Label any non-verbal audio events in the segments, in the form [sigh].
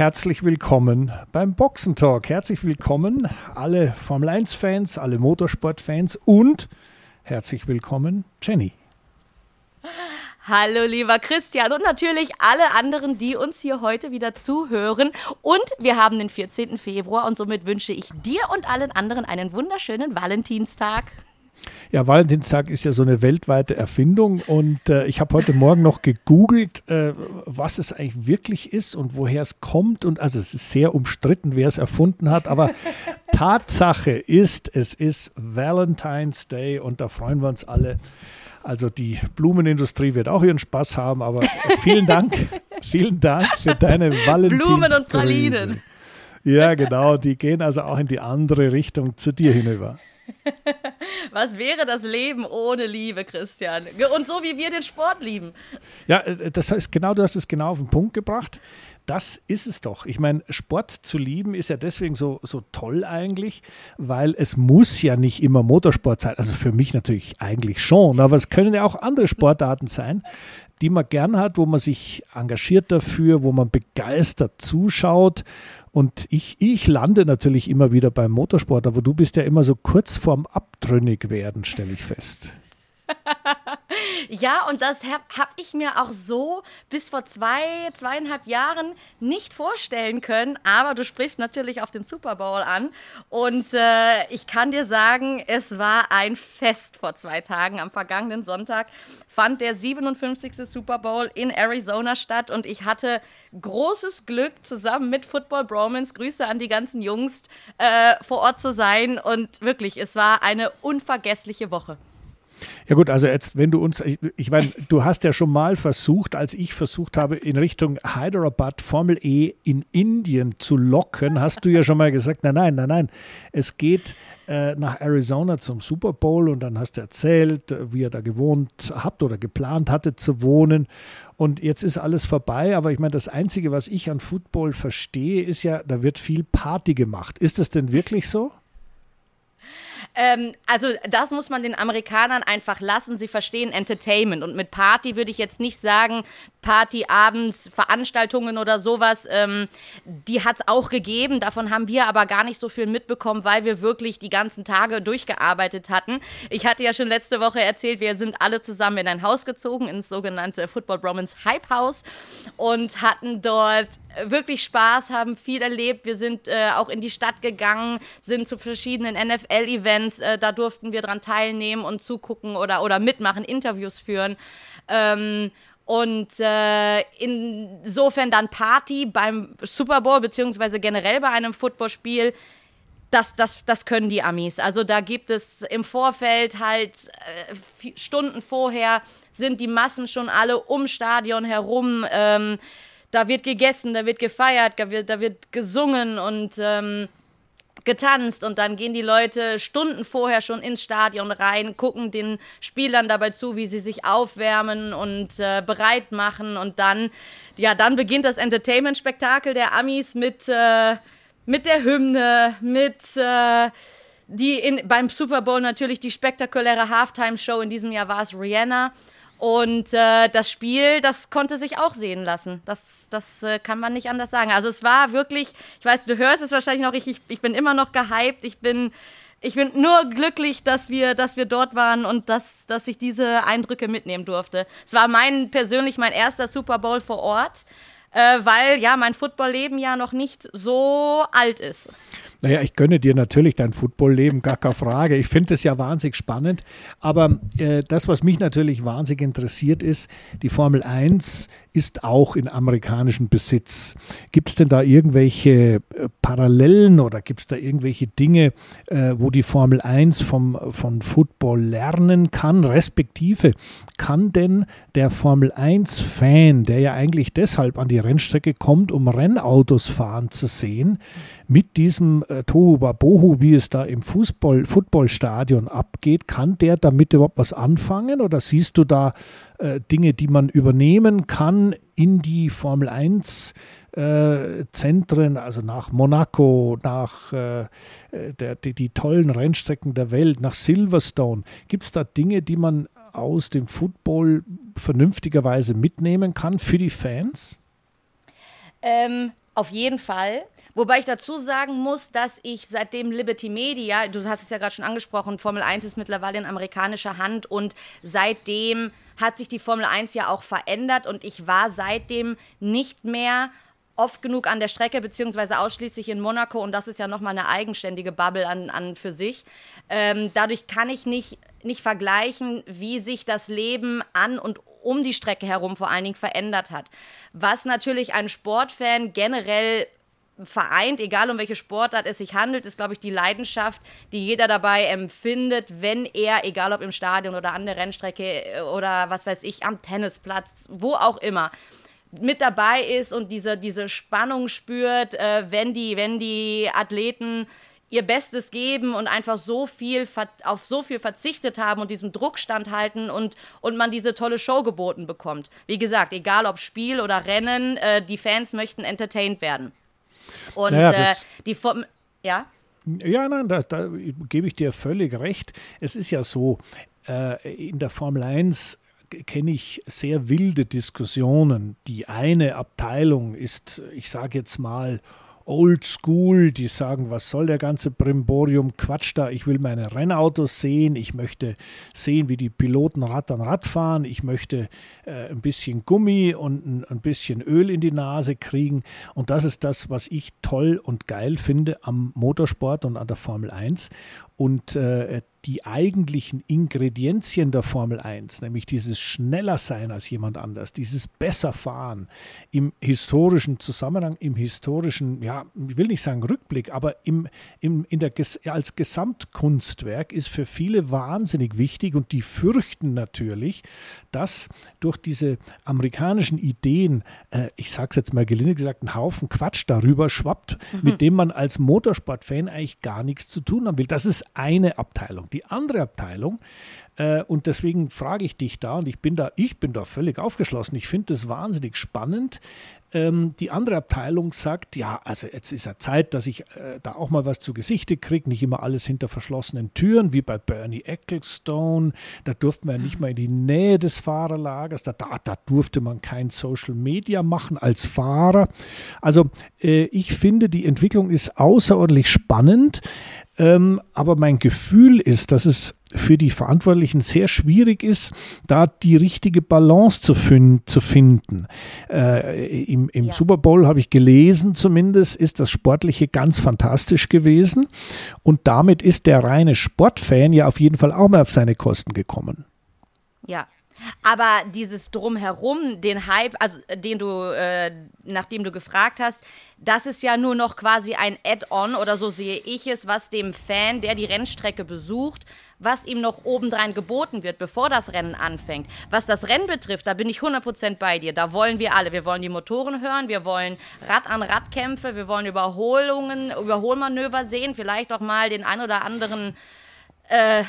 herzlich willkommen beim Boxentalk. Herzlich willkommen alle Formel 1-Fans, alle Motorsport-Fans und herzlich willkommen Jenny. Hallo lieber Christian und natürlich alle anderen, die uns hier heute wieder zuhören. Und wir haben den 14. Februar und somit wünsche ich dir und allen anderen einen wunderschönen Valentinstag. Ja, Valentinstag ist ja so eine weltweite Erfindung und äh, ich habe heute Morgen noch gegoogelt, äh, was es eigentlich wirklich ist und woher es kommt. Und also es ist sehr umstritten, wer es erfunden hat, aber [laughs] Tatsache ist, es ist Valentine's Day und da freuen wir uns alle. Also die Blumenindustrie wird auch ihren Spaß haben, aber vielen Dank, [laughs] vielen Dank für deine Valentins Blumen und Pralinen. Ja, genau, die gehen also auch in die andere Richtung zu dir hinüber. [laughs] Was wäre das Leben ohne Liebe, Christian? Und so wie wir den Sport lieben. Ja, äh, das heißt, genau, du hast es genau auf den Punkt gebracht. Das ist es doch. Ich meine, Sport zu lieben ist ja deswegen so, so toll eigentlich, weil es muss ja nicht immer Motorsport sein. Also für mich natürlich eigentlich schon, aber es können ja auch andere Sportarten sein, die man gern hat, wo man sich engagiert dafür, wo man begeistert zuschaut und ich, ich lande natürlich immer wieder beim Motorsport, aber du bist ja immer so kurz vorm Abtrünnig werden, stelle ich fest. [laughs] ja, und das habe hab ich mir auch so bis vor zwei, zweieinhalb Jahren nicht vorstellen können. Aber du sprichst natürlich auf den Super Bowl an. Und äh, ich kann dir sagen, es war ein Fest vor zwei Tagen. Am vergangenen Sonntag fand der 57. Super Bowl in Arizona statt. Und ich hatte großes Glück, zusammen mit Football Bromance, Grüße an die ganzen Jungs, äh, vor Ort zu sein. Und wirklich, es war eine unvergessliche Woche. Ja gut, also jetzt, wenn du uns, ich, ich meine, du hast ja schon mal versucht, als ich versucht habe, in Richtung Hyderabad Formel E in Indien zu locken, hast du ja schon mal gesagt, nein, nein, nein, nein, es geht äh, nach Arizona zum Super Bowl und dann hast du erzählt, wie ihr da gewohnt habt oder geplant hattet zu wohnen. Und jetzt ist alles vorbei, aber ich meine, das Einzige, was ich an Football verstehe, ist ja, da wird viel Party gemacht. Ist das denn wirklich so? Ähm, also das muss man den Amerikanern einfach lassen. Sie verstehen Entertainment. Und mit Party würde ich jetzt nicht sagen, Party abends, Veranstaltungen oder sowas. Ähm, die hat es auch gegeben. Davon haben wir aber gar nicht so viel mitbekommen, weil wir wirklich die ganzen Tage durchgearbeitet hatten. Ich hatte ja schon letzte Woche erzählt, wir sind alle zusammen in ein Haus gezogen, ins sogenannte Football Bromans Hype House und hatten dort wirklich Spaß, haben viel erlebt. Wir sind äh, auch in die Stadt gegangen, sind zu verschiedenen NFL-Events. Äh, da durften wir dran teilnehmen und zugucken oder, oder mitmachen, Interviews führen. Ähm, und äh, insofern dann Party beim Super Bowl, beziehungsweise generell bei einem Footballspiel, das, das, das können die Amis. Also da gibt es im Vorfeld halt äh, Stunden vorher sind die Massen schon alle um Stadion herum. Ähm, da wird gegessen, da wird gefeiert, da wird, da wird gesungen und ähm, getanzt und dann gehen die Leute Stunden vorher schon ins Stadion rein, gucken den Spielern dabei zu, wie sie sich aufwärmen und äh, bereit machen und dann, ja, dann beginnt das Entertainment-Spektakel der Amis mit, äh, mit der Hymne, mit äh, die in, beim Super Bowl natürlich die spektakuläre Halftime-Show. In diesem Jahr war es Rihanna. Und äh, das Spiel, das konnte sich auch sehen lassen. Das, das äh, kann man nicht anders sagen. Also es war wirklich, ich weiß, du hörst es wahrscheinlich noch, ich, ich, ich bin immer noch gehypt. Ich bin, ich bin nur glücklich, dass wir, dass wir dort waren und dass, dass ich diese Eindrücke mitnehmen durfte. Es war mein persönlich mein erster Super Bowl vor Ort, äh, weil ja mein Footballleben ja noch nicht so alt ist. Naja, ich gönne dir natürlich dein Footballleben, gar keine Frage. Ich finde es ja wahnsinnig spannend. Aber äh, das, was mich natürlich wahnsinnig interessiert, ist, die Formel 1 ist auch in amerikanischem Besitz. Gibt es denn da irgendwelche äh, Parallelen oder gibt es da irgendwelche Dinge, äh, wo die Formel 1 vom, von Football lernen kann? Respektive, kann denn der Formel 1-Fan, der ja eigentlich deshalb an die Rennstrecke kommt, um Rennautos fahren zu sehen, mit diesem äh, Tohu Wabohu, wie es da im Fußball, Footballstadion abgeht, kann der damit überhaupt was anfangen? Oder siehst du da äh, Dinge, die man übernehmen kann in die Formel 1 äh, Zentren, also nach Monaco, nach äh, der, die, die, tollen Rennstrecken der Welt, nach Silverstone. Gibt es da Dinge, die man aus dem Football vernünftigerweise mitnehmen kann für die Fans? Ähm, Auf jeden Fall. Wobei ich dazu sagen muss, dass ich seitdem Liberty Media, du hast es ja gerade schon angesprochen, Formel 1 ist mittlerweile in amerikanischer Hand und seitdem hat sich die Formel 1 ja auch verändert und ich war seitdem nicht mehr oft genug an der Strecke, beziehungsweise ausschließlich in Monaco und das ist ja nochmal eine eigenständige Bubble an, an für sich. Ähm, dadurch kann ich nicht, nicht vergleichen, wie sich das Leben an und um die Strecke herum vor allen Dingen verändert hat. Was natürlich ein Sportfan generell vereint, egal um welche Sportart es sich handelt, ist, glaube ich, die Leidenschaft, die jeder dabei empfindet, wenn er, egal ob im Stadion oder an der Rennstrecke äh, oder was weiß ich, am Tennisplatz, wo auch immer, mit dabei ist und diese, diese Spannung spürt, äh, wenn, die, wenn die Athleten ihr Bestes geben und einfach so viel auf so viel verzichtet haben und diesem Druck standhalten und, und man diese tolle Show geboten bekommt. Wie gesagt, egal ob Spiel oder Rennen, äh, die Fans möchten entertained werden. Und naja, äh, die Form, ja? Ja, nein, da, da gebe ich dir völlig recht. Es ist ja so, äh, in der Formel 1 kenne ich sehr wilde Diskussionen. Die eine Abteilung ist, ich sage jetzt mal, Old School, die sagen, was soll der ganze Brimborium, Quatsch da, ich will meine Rennautos sehen, ich möchte sehen, wie die Piloten Rad an Rad fahren, ich möchte äh, ein bisschen Gummi und ein, ein, bisschen Öl in die Nase kriegen. Und das ist das, was ich toll und geil finde am Motorsport und an der Formel 1 und äh, die eigentlichen Ingredienzien der Formel 1, nämlich dieses schneller sein als jemand anders, dieses besser fahren im historischen Zusammenhang, im historischen, ja, ich will nicht sagen Rückblick, aber im, im, in der, als Gesamtkunstwerk ist für viele wahnsinnig wichtig und die fürchten natürlich, dass durch diese amerikanischen Ideen, äh, ich sage es jetzt mal gelinde gesagt, ein Haufen Quatsch darüber schwappt, mhm. mit dem man als Motorsportfan eigentlich gar nichts zu tun haben will. Das ist eine Abteilung. Die andere Abteilung, äh, und deswegen frage ich dich da, und ich bin da, ich bin da völlig aufgeschlossen. Ich finde das wahnsinnig spannend. Ähm, die andere Abteilung sagt, ja, also jetzt ist ja Zeit, dass ich äh, da auch mal was zu Gesichte kriege, nicht immer alles hinter verschlossenen Türen, wie bei Bernie Ecclestone. Da durfte man ja nicht mal in die Nähe des Fahrerlagers, da, da, da durfte man kein Social Media machen als Fahrer. Also äh, ich finde, die Entwicklung ist außerordentlich spannend. Ähm, aber mein Gefühl ist, dass es für die Verantwortlichen sehr schwierig ist, da die richtige Balance zu, fin zu finden. Äh, Im im ja. Super Bowl habe ich gelesen, zumindest ist das Sportliche ganz fantastisch gewesen. Und damit ist der reine Sportfan ja auf jeden Fall auch mal auf seine Kosten gekommen. Ja, aber dieses Drumherum, den Hype, also den du, äh, nachdem du gefragt hast, das ist ja nur noch quasi ein Add-on oder so sehe ich es, was dem Fan, der die Rennstrecke besucht, was ihm noch obendrein geboten wird, bevor das Rennen anfängt. Was das Rennen betrifft, da bin ich 100% bei dir. Da wollen wir alle. Wir wollen die Motoren hören, wir wollen Rad-an-Rad-Kämpfe, wir wollen Überholungen, Überholmanöver sehen, vielleicht auch mal den ein oder anderen. Äh,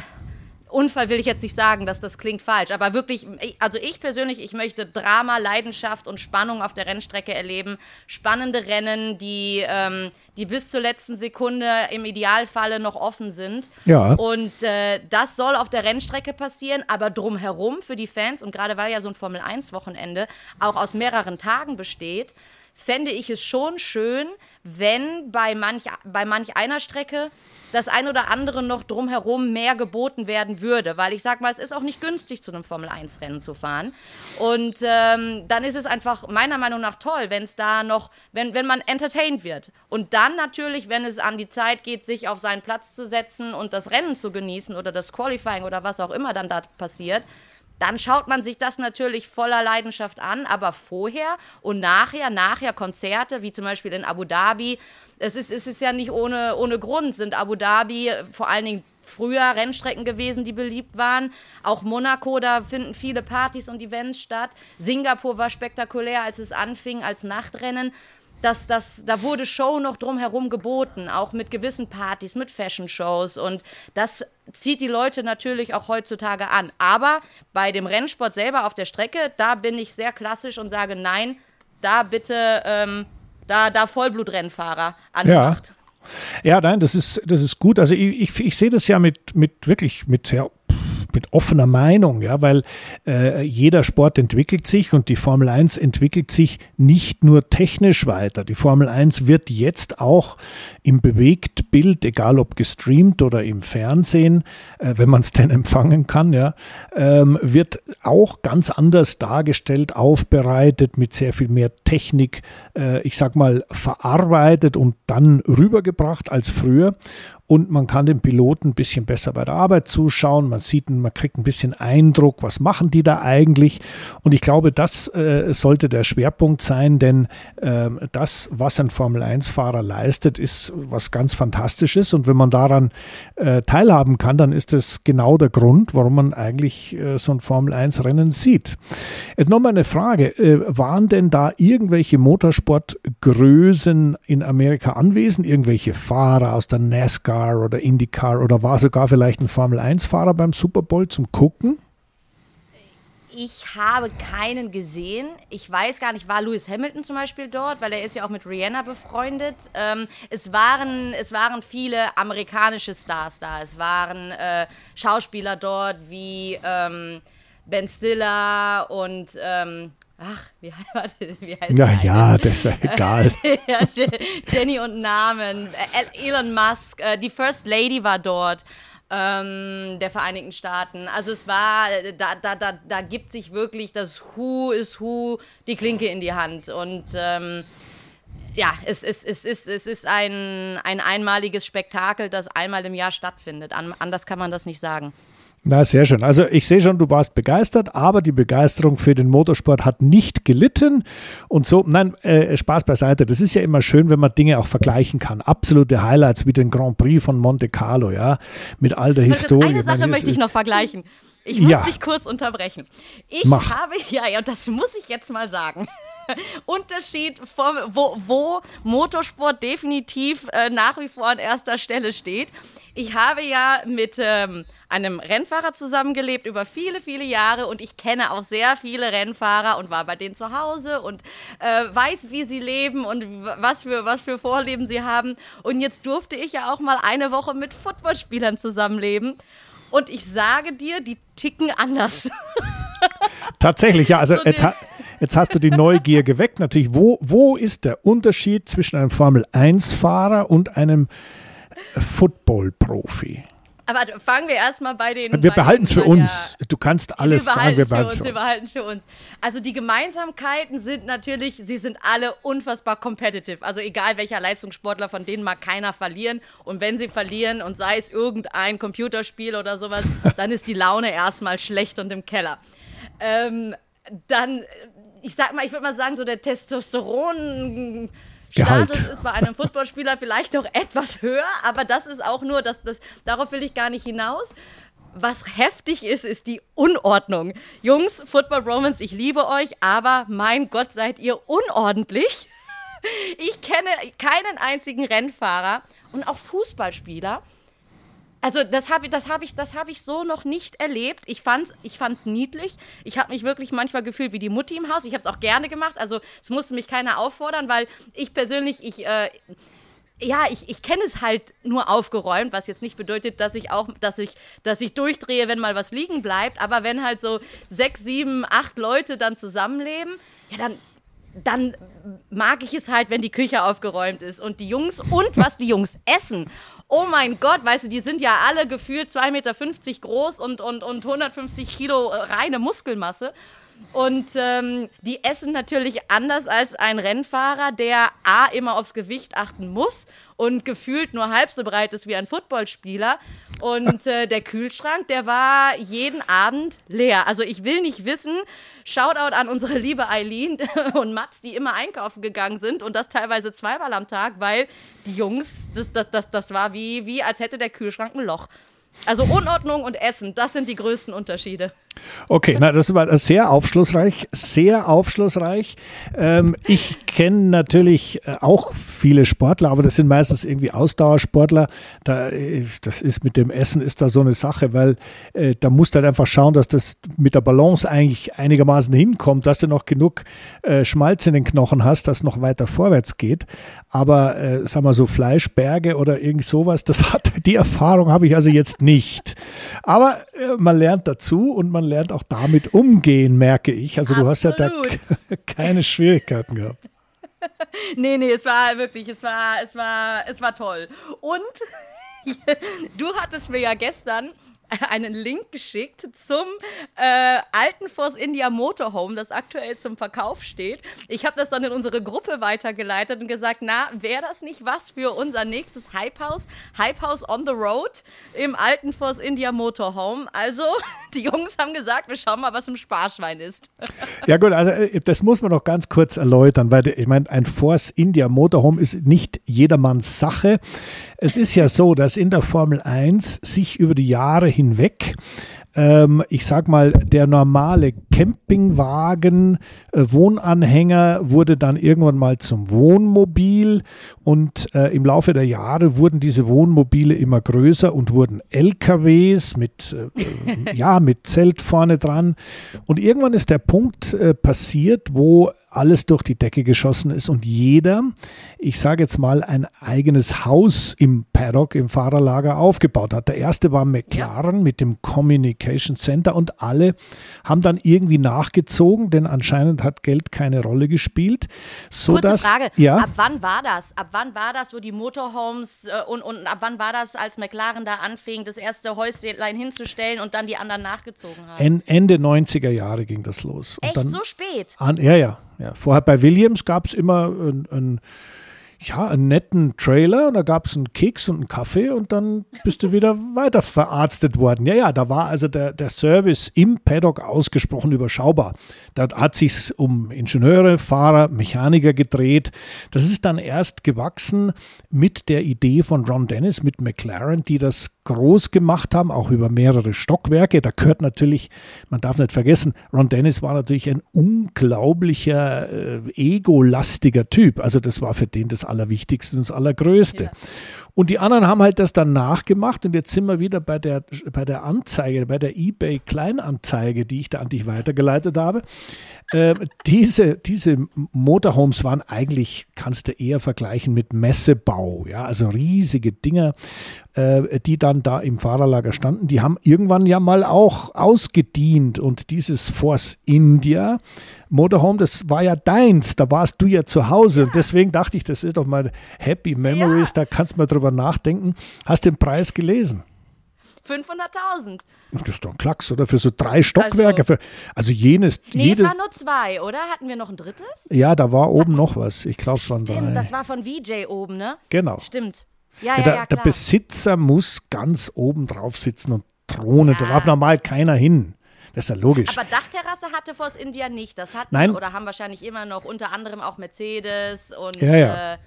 Unfall will ich jetzt nicht sagen, dass das klingt falsch, aber wirklich, also ich persönlich, ich möchte Drama, Leidenschaft und Spannung auf der Rennstrecke erleben. Spannende Rennen, die, ähm, die bis zur letzten Sekunde im Idealfalle noch offen sind. Ja. Und äh, das soll auf der Rennstrecke passieren, aber drumherum für die Fans und gerade weil ja so ein Formel-1-Wochenende auch aus mehreren Tagen besteht, fände ich es schon schön, wenn bei manch, bei manch einer Strecke das ein oder andere noch drumherum mehr geboten werden würde. Weil ich sag mal, es ist auch nicht günstig, zu einem Formel-1-Rennen zu fahren. Und ähm, dann ist es einfach meiner Meinung nach toll, wenn es da noch, wenn, wenn man entertained wird. Und dann natürlich, wenn es an die Zeit geht, sich auf seinen Platz zu setzen und das Rennen zu genießen oder das Qualifying oder was auch immer dann da passiert, dann schaut man sich das natürlich voller Leidenschaft an, aber vorher und nachher, nachher Konzerte, wie zum Beispiel in Abu Dhabi, es ist, es ist ja nicht ohne, ohne Grund, sind Abu Dhabi vor allen Dingen früher Rennstrecken gewesen, die beliebt waren. Auch Monaco, da finden viele Partys und Events statt. Singapur war spektakulär, als es anfing, als Nachtrennen dass das, da wurde Show noch drumherum geboten, auch mit gewissen Partys, mit Fashion-Shows und das zieht die Leute natürlich auch heutzutage an. Aber bei dem Rennsport selber auf der Strecke, da bin ich sehr klassisch und sage nein, da bitte, ähm, da, da Vollblutrennfahrer anmacht. Ja. Ja, nein, das ist, das ist gut. Also ich, ich, ich sehe das ja mit, mit wirklich mit sehr mit offener Meinung, ja, weil äh, jeder Sport entwickelt sich und die Formel 1 entwickelt sich nicht nur technisch weiter. Die Formel 1 wird jetzt auch im Bewegtbild, egal ob gestreamt oder im Fernsehen, äh, wenn man es denn empfangen kann, ja, ähm, wird auch ganz anders dargestellt, aufbereitet, mit sehr viel mehr Technik, äh, ich sag mal, verarbeitet und dann rübergebracht als früher und man kann dem Piloten ein bisschen besser bei der Arbeit zuschauen. Man sieht, man kriegt ein bisschen Eindruck, was machen die da eigentlich. Und ich glaube, das äh, sollte der Schwerpunkt sein, denn äh, das, was ein Formel-1-Fahrer leistet, ist was ganz Fantastisches. Und wenn man daran äh, teilhaben kann, dann ist das genau der Grund, warum man eigentlich äh, so ein Formel-1-Rennen sieht. Jetzt nochmal eine Frage. Äh, waren denn da irgendwelche Motorsportgrößen in Amerika anwesend? Irgendwelche Fahrer aus der NASCAR? NASCAR oder IndyCar oder war sogar vielleicht ein Formel-1-Fahrer beim Super Bowl zum Gucken? Ich habe keinen gesehen. Ich weiß gar nicht, war Lewis Hamilton zum Beispiel dort, weil er ist ja auch mit Rihanna befreundet. Ähm, es, waren, es waren viele amerikanische Stars da. Es waren äh, Schauspieler dort wie ähm, Ben Stiller und ähm, ach, wie, wie heißt Ja, ja, das ist ja egal. [laughs] Jenny und Namen, äh, Elon Musk, äh, die First Lady war dort. Ähm, der Vereinigten Staaten. Also es war, da, da, da, da gibt sich wirklich das Who is Who die Klinke in die Hand. Und ähm, ja, es, es, es, es, es ist ein, ein einmaliges Spektakel, das einmal im Jahr stattfindet. anders kann man das nicht sagen. Na, sehr schön. Also ich sehe schon, du warst begeistert, aber die Begeisterung für den Motorsport hat nicht gelitten. Und so, nein, äh, Spaß beiseite. Das ist ja immer schön, wenn man Dinge auch vergleichen kann. Absolute Highlights wie den Grand Prix von Monte Carlo, ja, mit all der Historie. Eine Sache möchte ich noch vergleichen. Ich muss ja. dich kurz unterbrechen. Ich Mach. habe, [laughs] ja, ja, das muss ich jetzt mal sagen. [laughs] Unterschied, vom, wo, wo Motorsport definitiv äh, nach wie vor an erster Stelle steht. Ich habe ja mit ähm, einem Rennfahrer zusammengelebt über viele, viele Jahre und ich kenne auch sehr viele Rennfahrer und war bei denen zu Hause und äh, weiß, wie sie leben und was für, was für Vorleben sie haben. Und jetzt durfte ich ja auch mal eine Woche mit Footballspielern zusammenleben. Und ich sage dir, die ticken anders. Tatsächlich, ja. Also [laughs] jetzt, jetzt, hast du die Neugier geweckt. Natürlich, wo, wo ist der Unterschied zwischen einem Formel-1-Fahrer und einem Football-Profi? Aber fangen wir erstmal bei den. Wir behalten es für uns. Ja, du kannst alles wir sagen, wir behalten es für uns. Wir behalten es für uns. Also die Gemeinsamkeiten sind natürlich, sie sind alle unfassbar competitive. Also egal welcher Leistungssportler, von denen mag keiner verlieren. Und wenn sie verlieren und sei es irgendein Computerspiel oder sowas, [laughs] dann ist die Laune erstmal schlecht und im Keller. Ähm, dann, ich sag mal, ich würde mal sagen, so der Testosteron Gehalt. Status ist bei einem Footballspieler vielleicht noch etwas höher, aber das ist auch nur, das, das, darauf will ich gar nicht hinaus. Was heftig ist, ist die Unordnung. Jungs, Football Romans, ich liebe euch, aber mein Gott, seid ihr unordentlich. Ich kenne keinen einzigen Rennfahrer und auch Fußballspieler, also das habe das hab ich, hab ich so noch nicht erlebt. Ich fand's, ich fand's niedlich. Ich habe mich wirklich manchmal gefühlt wie die Mutti im Haus. Ich habe es auch gerne gemacht. Also es musste mich keiner auffordern, weil ich persönlich, ich, äh, ja, ich, ich kenne es halt nur aufgeräumt, was jetzt nicht bedeutet, dass ich auch, dass ich, dass ich durchdrehe, wenn mal was liegen bleibt. Aber wenn halt so sechs, sieben, acht Leute dann zusammenleben, ja, dann, dann mag ich es halt, wenn die Küche aufgeräumt ist und die Jungs und was die Jungs essen oh mein Gott, weißt du, die sind ja alle gefühlt 2,50 Meter groß und, und, und 150 Kilo reine Muskelmasse. Und ähm, die essen natürlich anders als ein Rennfahrer, der A immer aufs Gewicht achten muss und gefühlt nur halb so breit ist wie ein Footballspieler. Und äh, der Kühlschrank, der war jeden Abend leer. Also ich will nicht wissen, Shoutout an unsere liebe Eileen [laughs] und Mats, die immer einkaufen gegangen sind und das teilweise zweimal am Tag, weil die Jungs, das, das, das, das war wie, wie, als hätte der Kühlschrank ein Loch. Also Unordnung und Essen, das sind die größten Unterschiede. Okay, na, das war sehr aufschlussreich, sehr aufschlussreich. Ähm, ich kenne natürlich äh, auch viele Sportler, aber das sind meistens irgendwie Ausdauersportler. Da, äh, das ist mit dem Essen ist da so eine Sache, weil äh, da musst du halt einfach schauen, dass das mit der Balance eigentlich einigermaßen hinkommt, dass du noch genug äh, Schmalz in den Knochen hast, dass noch weiter vorwärts geht. Aber äh, sag mal so Fleischberge oder irgend sowas, das hat die Erfahrung habe ich also jetzt nicht. Aber äh, man lernt dazu und man lernt auch damit umgehen, merke ich. Also du hast ja da [laughs] keine Schwierigkeiten gehabt. [laughs] nee, nee, es war wirklich, es war, es war, es war toll. Und [laughs] du hattest mir ja gestern einen Link geschickt zum äh, alten Force India Motorhome, das aktuell zum Verkauf steht. Ich habe das dann in unsere Gruppe weitergeleitet und gesagt, na, wäre das nicht was für unser nächstes Hype House? Hype House on the Road im alten Force India Motorhome. Also, [laughs] die Jungs haben gesagt, wir schauen mal, was im Sparschwein ist. Ja gut, also äh, das muss man noch ganz kurz erläutern, weil ich meine, ein Force India Motorhome ist nicht jedermanns Sache. Es ist ja so, dass in der Formel 1 sich über die Jahre hinweg ähm, ich sag mal, der normale Campingwagen, äh, Wohnanhänger wurde dann irgendwann mal zum Wohnmobil und äh, im Laufe der Jahre wurden diese Wohnmobile immer größer und wurden LKWs mit, äh, [laughs] ja, mit Zelt vorne dran. Und irgendwann ist der Punkt äh, passiert, wo alles durch die Decke geschossen ist und jeder, ich sage jetzt mal, ein eigenes Haus im Paddock, im Fahrerlager aufgebaut hat. Der erste war McLaren ja. mit dem Communication Center und alle haben dann irgendwie nachgezogen, denn anscheinend hat Geld keine Rolle gespielt. So Kurze dass, Frage, ja? ab wann war das? Ab wann war das, wo die Motorhomes äh, und, und ab wann war das, als McLaren da anfing, das erste Häuschen hinzustellen und dann die anderen nachgezogen haben? Ende 90er Jahre ging das los. Echt so spät? An, ja, ja. Ja, vorher bei Williams gab es immer ein, ein ja, einen netten Trailer und da gab es einen Keks und einen Kaffee und dann bist du wieder weiter verarztet worden. Ja, ja, da war also der, der Service im Paddock ausgesprochen überschaubar. Da hat sich um Ingenieure, Fahrer, Mechaniker gedreht. Das ist dann erst gewachsen mit der Idee von Ron Dennis, mit McLaren, die das groß gemacht haben, auch über mehrere Stockwerke. Da gehört natürlich, man darf nicht vergessen, Ron Dennis war natürlich ein unglaublicher, äh, egolastiger Typ. Also das war für den das Allerwichtigste und das Allergrößte. Ja. Und die anderen haben halt das dann nachgemacht und jetzt sind wir wieder bei der, bei der Anzeige, bei der eBay Kleinanzeige, die ich da an dich weitergeleitet habe. Äh, diese, diese Motorhomes waren eigentlich, kannst du eher vergleichen mit Messebau, ja, also riesige Dinger, äh, die dann da im Fahrerlager standen. Die haben irgendwann ja mal auch ausgedient und dieses Force India Motorhome, das war ja deins, da warst du ja zu Hause. Und deswegen dachte ich, das ist doch mal Happy Memories, ja. da kannst du mal drüber nachdenken. Hast den Preis gelesen? 500.000. Das ist doch ein Klacks, oder? Für so drei Stockwerke. Also, für, also jenes. Nee, jedes, es waren nur zwei, oder? Hatten wir noch ein drittes? Ja, da war oben noch was. Ich glaube schon. Stimmt, das war von VJ oben, ne? Genau. Stimmt. Ja, ja, ja, der, ja, der Besitzer muss ganz oben drauf sitzen und Drohne. Ja. Da darf normal keiner hin. Das ist ja logisch. Aber Dachterrasse hatte Force India nicht. Das hatten Nein. oder haben wahrscheinlich immer noch unter anderem auch Mercedes und ja, ja. Äh,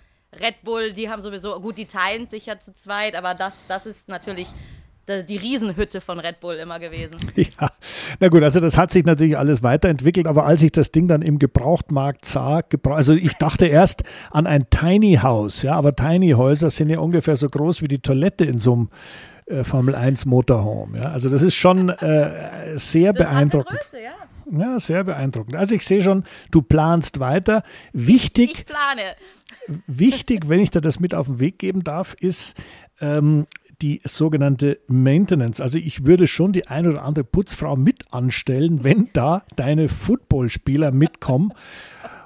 Red Bull. Die haben sowieso, gut, die teilen sich ja zu zweit, aber das, das ist natürlich die Riesenhütte von Red Bull immer gewesen. [laughs] Ja, na gut, also das hat sich natürlich alles weiterentwickelt, aber als ich das Ding dann im Gebrauchtmarkt sah, also ich dachte erst an ein Tiny House, ja, aber Tiny Häuser sind ja ungefähr so groß wie die Toilette in so einem äh, Formel 1 Motorhome. Ja? Also das ist schon äh, sehr das beeindruckend. Größe, ja. ja, sehr beeindruckend. Also ich sehe schon, du planst weiter. Wichtig. Ich plane. Wichtig, wenn ich dir das mit auf den Weg geben darf, ist ähm, die sogenannte Maintenance. Also ich würde schon die ein oder andere Putzfrau mit anstellen, wenn da deine Footballspieler mitkommen. [laughs]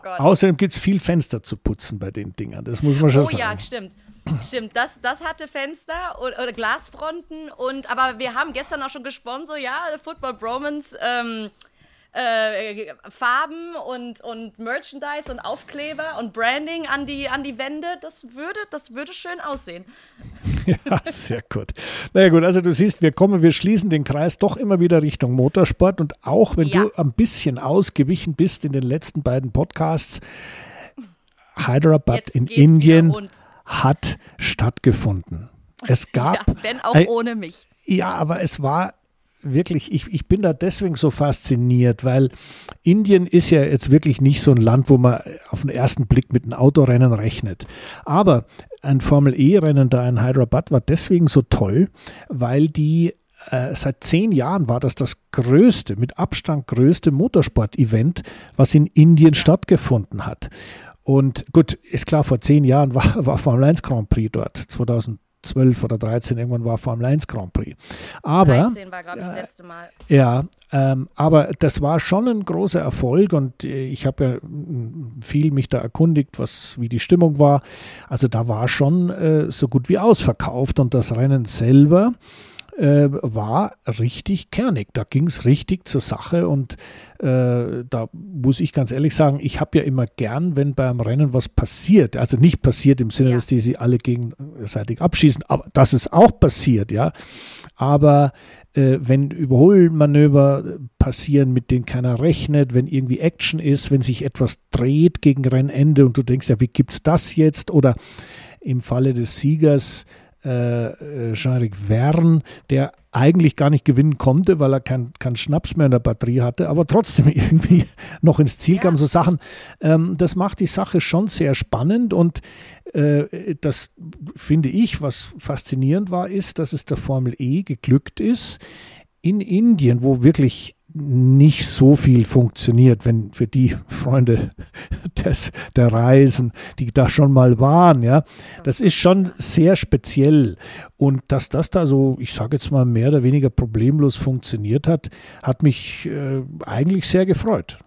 Oh Außerdem gibt es viel Fenster zu putzen bei den Dingern. Das muss man schon oh, sagen. Oh ja, stimmt. Stimmt, das, das hatte Fenster oder, oder, Glasfronten und aber wir haben gestern auch schon gesponsert, ja, Football Bromance, ähm, äh, Farben und, und Merchandise und Aufkleber und Branding an die, an die Wände, das würde, das würde schön aussehen. [laughs] Ja, sehr gut. Naja gut, also du siehst, wir kommen, wir schließen den Kreis doch immer wieder Richtung Motorsport und auch wenn ja. du ein bisschen ausgewichen bist in den letzten beiden Podcasts, Hyderabad Jetzt in Indien hat stattgefunden. Es [laughs] gab. Ja, wenn auch ohne mich. Ja, aber es war wirklich, ich, ich bin da deswegen so fasziniert, weil Indien ist ja jetzt wirklich nicht so ein Land, wo man auf den ersten Blick mit einem Autorennen rechnet. Aber ein Formel-E-Rennen da in Hyderabad war deswegen so toll, weil die äh, seit zehn Jahren war das das größte, mit Abstand größte Motorsport-Event, was in Indien stattgefunden hat. Und gut, ist klar, vor zehn Jahren war, war Formel 1 Grand Prix dort, 2000. 12 oder 13 irgendwann war Formel 1 Grand Prix. Aber 13 war, glaube ich, das letzte Mal. Ja, ähm, aber das war schon ein großer Erfolg und äh, ich habe ja mm, viel mich da erkundigt, was wie die Stimmung war. Also da war schon äh, so gut wie ausverkauft und das Rennen selber äh, war richtig kernig. Da ging es richtig zur Sache und äh, da muss ich ganz ehrlich sagen, ich habe ja immer gern, wenn beim Rennen was passiert. Also nicht passiert im Sinne, ja. dass die sie alle gegenseitig abschießen, aber dass es auch passiert, ja. Aber äh, wenn Überholmanöver passieren, mit denen keiner rechnet, wenn irgendwie Action ist, wenn sich etwas dreht gegen Rennende und du denkst, ja, wie gibt es das jetzt? Oder im Falle des Siegers äh, Jean-Eric Verne, der eigentlich gar nicht gewinnen konnte, weil er keinen kein Schnaps mehr in der Batterie hatte, aber trotzdem [laughs] irgendwie noch ins Ziel ja. kam. So Sachen, ähm, das macht die Sache schon sehr spannend und äh, das finde ich, was faszinierend war, ist, dass es der Formel E geglückt ist, in Indien, wo wirklich nicht so viel funktioniert, wenn für die Freunde [laughs] des, der Reisen, die da schon mal waren, ja, das ist schon sehr speziell. Und dass das da so, ich sage jetzt mal, mehr oder weniger problemlos funktioniert hat, hat mich äh, eigentlich sehr gefreut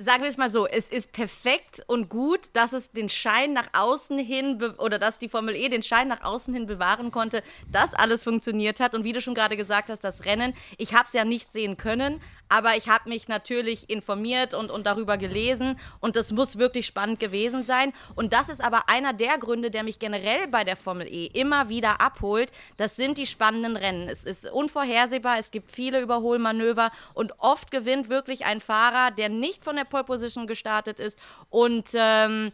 sagen wir es mal so, es ist perfekt und gut, dass es den Schein nach außen hin oder dass die Formel E den Schein nach außen hin bewahren konnte, dass alles funktioniert hat. Und wie du schon gerade gesagt hast, das Rennen, ich habe es ja nicht sehen können, aber ich habe mich natürlich informiert und, und darüber gelesen und das muss wirklich spannend gewesen sein. Und das ist aber einer der Gründe, der mich generell bei der Formel E immer wieder abholt. Das sind die spannenden Rennen. Es ist unvorhersehbar, es gibt viele Überholmanöver und oft gewinnt wirklich ein Fahrer, der nicht von der Pole Position gestartet ist und ähm,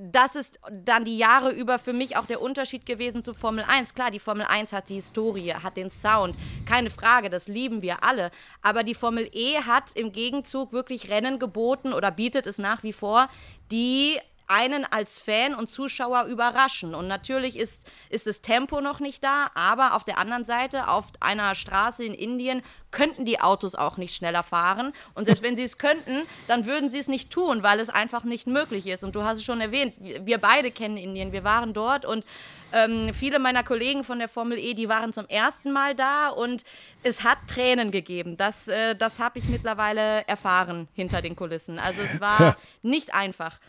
das ist dann die Jahre über für mich auch der Unterschied gewesen zu Formel 1. Klar, die Formel 1 hat die Historie, hat den Sound, keine Frage, das lieben wir alle. Aber die Formel E hat im Gegenzug wirklich Rennen geboten oder bietet es nach wie vor, die einen als Fan und Zuschauer überraschen. Und natürlich ist, ist das Tempo noch nicht da, aber auf der anderen Seite, auf einer Straße in Indien, könnten die Autos auch nicht schneller fahren. Und selbst wenn sie es könnten, dann würden sie es nicht tun, weil es einfach nicht möglich ist. Und du hast es schon erwähnt, wir beide kennen Indien, wir waren dort und ähm, viele meiner Kollegen von der Formel E, die waren zum ersten Mal da und es hat Tränen gegeben. Das, äh, das habe ich mittlerweile erfahren hinter den Kulissen. Also es war ja. nicht einfach.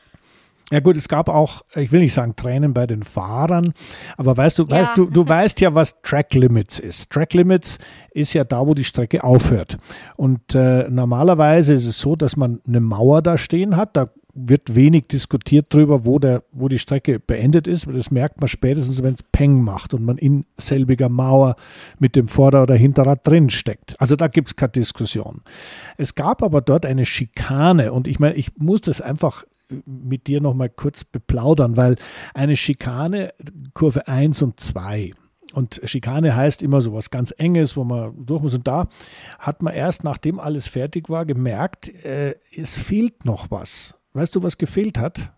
Ja gut, es gab auch, ich will nicht sagen Tränen bei den Fahrern, aber weißt du, ja. weißt du, du [laughs] weißt ja, was Track Limits ist. Track Limits ist ja da, wo die Strecke aufhört. Und äh, normalerweise ist es so, dass man eine Mauer da stehen hat. Da wird wenig diskutiert darüber, wo, der, wo die Strecke beendet ist. Das merkt man spätestens, wenn es Peng macht und man in selbiger Mauer mit dem Vorder- oder Hinterrad drin steckt. Also da gibt es keine Diskussion. Es gab aber dort eine Schikane und ich meine, ich muss das einfach mit dir noch mal kurz beplaudern, weil eine Schikane, Kurve 1 und 2, und Schikane heißt immer so was ganz Enges, wo man durch muss. Und da hat man erst, nachdem alles fertig war, gemerkt, äh, es fehlt noch was. Weißt du, was gefehlt hat?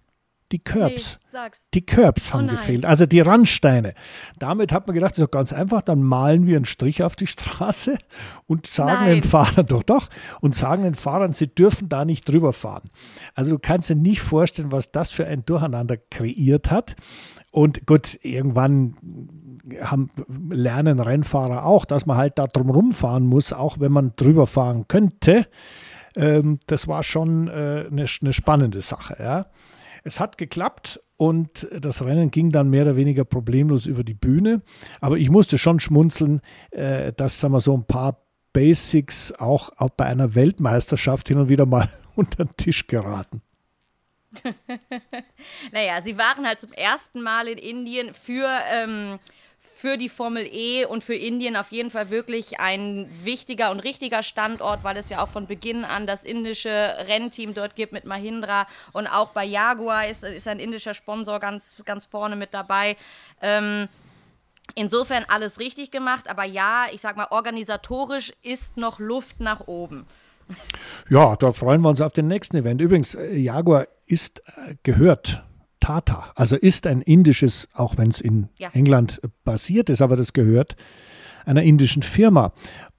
Die Curbs. Nee, die Curbs haben oh gefehlt, also die Randsteine. Damit hat man gedacht, das ist doch ganz einfach, dann malen wir einen Strich auf die Straße und sagen nein. den Fahrern doch doch und sagen den Fahrern, sie dürfen da nicht drüber fahren. Also du kannst dir nicht vorstellen, was das für ein Durcheinander kreiert hat. Und gut, irgendwann haben, lernen Rennfahrer auch, dass man halt da drum rumfahren muss, auch wenn man drüber fahren könnte. Ähm, das war schon äh, eine, eine spannende Sache. Ja. Es hat geklappt und das Rennen ging dann mehr oder weniger problemlos über die Bühne. Aber ich musste schon schmunzeln, äh, dass sagen wir, so ein paar Basics auch, auch bei einer Weltmeisterschaft hin und wieder mal [laughs] unter den Tisch geraten. [laughs] naja, sie waren halt zum ersten Mal in Indien für ähm, für die Formel E und für Indien auf jeden Fall wirklich ein wichtiger und richtiger Standort, weil es ja auch von Beginn an das indische Rennteam dort gibt mit Mahindra und auch bei Jaguar ist, ist ein indischer Sponsor ganz, ganz vorne mit dabei. Ähm, Insofern alles richtig gemacht, aber ja, ich sag mal, organisatorisch ist noch Luft nach oben. Ja, da freuen wir uns auf den nächsten Event. Übrigens, äh, Jaguar ist äh, gehört Tata, also ist ein indisches, auch wenn es in ja. England basiert ist, aber das gehört einer indischen Firma.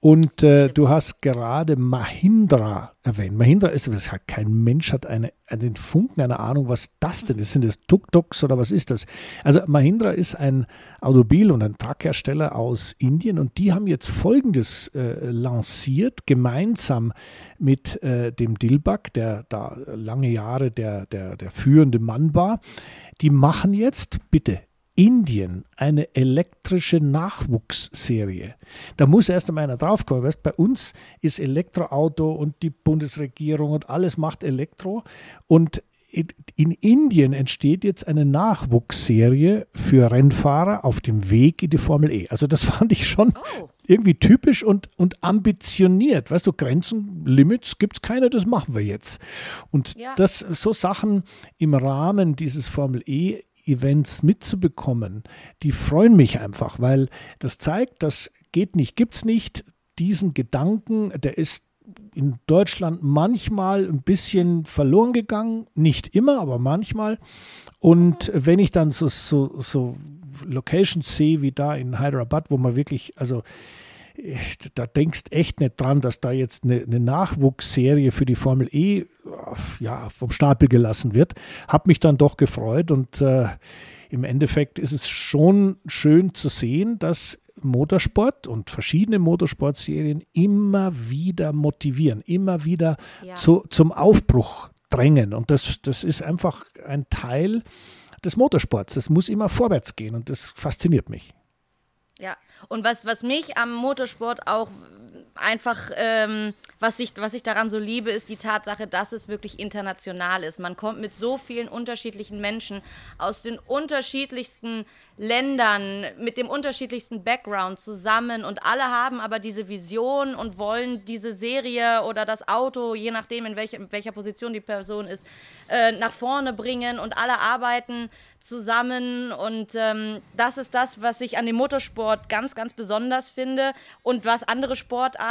Und äh, du hast gerade Mahindra erwähnt. Mahindra ist, das hat kein Mensch hat eine, einen Funken einer Ahnung, was das denn ist. Sind das Tuk-Tuks oder was ist das? Also Mahindra ist ein Automobil- und ein Truckhersteller aus Indien und die haben jetzt Folgendes äh, lanciert, gemeinsam mit äh, dem Dilbag, der da lange Jahre der, der, der führende Mann war. Die machen jetzt, bitte, Indien eine elektrische Nachwuchsserie. Da muss erst einmal einer draufkommen. Weißt, bei uns ist Elektroauto und die Bundesregierung und alles macht Elektro. Und in Indien entsteht jetzt eine Nachwuchsserie für Rennfahrer auf dem Weg in die Formel E. Also das [laughs] fand ich schon oh. irgendwie typisch und, und ambitioniert. Weißt du, Grenzen, Limits gibt es keine, das machen wir jetzt. Und ja. das, so Sachen im Rahmen dieses Formel E Events mitzubekommen, die freuen mich einfach, weil das zeigt, das geht nicht, gibt es nicht. Diesen Gedanken, der ist in Deutschland manchmal ein bisschen verloren gegangen, nicht immer, aber manchmal. Und wenn ich dann so, so, so Locations sehe wie da in Hyderabad, wo man wirklich, also da denkst echt nicht dran, dass da jetzt eine, eine Nachwuchsserie für die Formel E ja, vom Stapel gelassen wird. Hab mich dann doch gefreut und äh, im Endeffekt ist es schon schön zu sehen, dass Motorsport und verschiedene Motorsportserien immer wieder motivieren, immer wieder ja. zu, zum Aufbruch drängen. Und das, das ist einfach ein Teil des Motorsports. Das muss immer vorwärts gehen und das fasziniert mich. Ja, und was, was mich am Motorsport auch einfach, ähm, was, ich, was ich daran so liebe, ist die Tatsache, dass es wirklich international ist. Man kommt mit so vielen unterschiedlichen Menschen aus den unterschiedlichsten Ländern, mit dem unterschiedlichsten Background zusammen und alle haben aber diese Vision und wollen diese Serie oder das Auto, je nachdem, in, welche, in welcher Position die Person ist, äh, nach vorne bringen und alle arbeiten zusammen und ähm, das ist das, was ich an dem Motorsport ganz, ganz besonders finde und was andere Sportarten,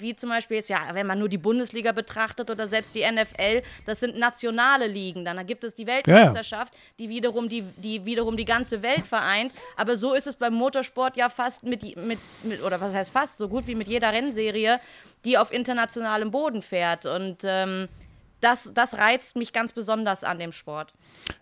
wie zum Beispiel jetzt, ja, wenn man nur die Bundesliga betrachtet oder selbst die NFL, das sind nationale Ligen. Dann gibt es die Weltmeisterschaft, ja. die wiederum die, die wiederum die ganze Welt vereint. Aber so ist es beim Motorsport ja fast mit, mit, mit oder was heißt fast, so gut wie mit jeder Rennserie, die auf internationalem Boden fährt. Und ähm, das, das reizt mich ganz besonders an dem Sport.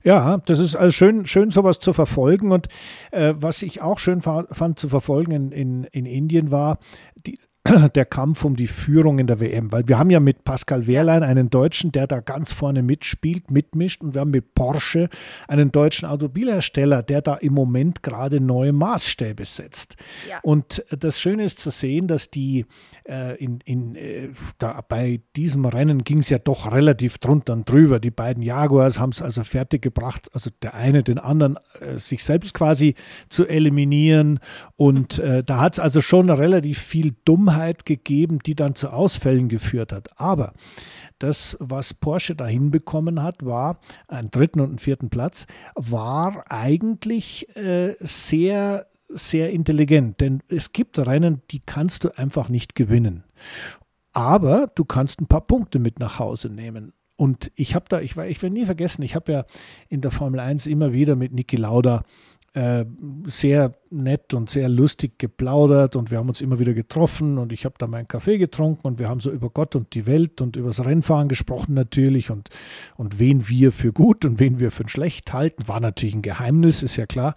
Ja, das ist also schön, schön sowas zu verfolgen. Und äh, was ich auch schön fand zu verfolgen in, in, in Indien war, die, [clears throat] der Kampf um die Führung in der WM, weil wir haben ja mit Pascal Wehrlein einen Deutschen, der da ganz vorne mitspielt, mitmischt und wir haben mit Porsche einen deutschen Automobilhersteller, der da im Moment gerade neue Maßstäbe setzt. Ja. Und das Schöne ist zu sehen, dass die äh, in, in, äh, da bei diesem Rennen ging es ja doch relativ drunter und drüber. Die beiden Jaguars haben es also fertiggebracht, also der eine den anderen, äh, sich selbst quasi zu eliminieren und äh, da hat es also schon relativ viel Dummheit Dummheit gegeben, die dann zu Ausfällen geführt hat. Aber das, was Porsche da hinbekommen hat, war einen dritten und einen vierten Platz, war eigentlich äh, sehr, sehr intelligent. Denn es gibt Rennen, die kannst du einfach nicht gewinnen. Aber du kannst ein paar Punkte mit nach Hause nehmen. Und ich habe da, ich, ich werde nie vergessen, ich habe ja in der Formel 1 immer wieder mit Niki Lauda äh, sehr nett und sehr lustig geplaudert und wir haben uns immer wieder getroffen und ich habe da meinen Kaffee getrunken und wir haben so über Gott und die Welt und über das Rennfahren gesprochen natürlich und, und wen wir für gut und wen wir für schlecht halten, war natürlich ein Geheimnis, ist ja klar.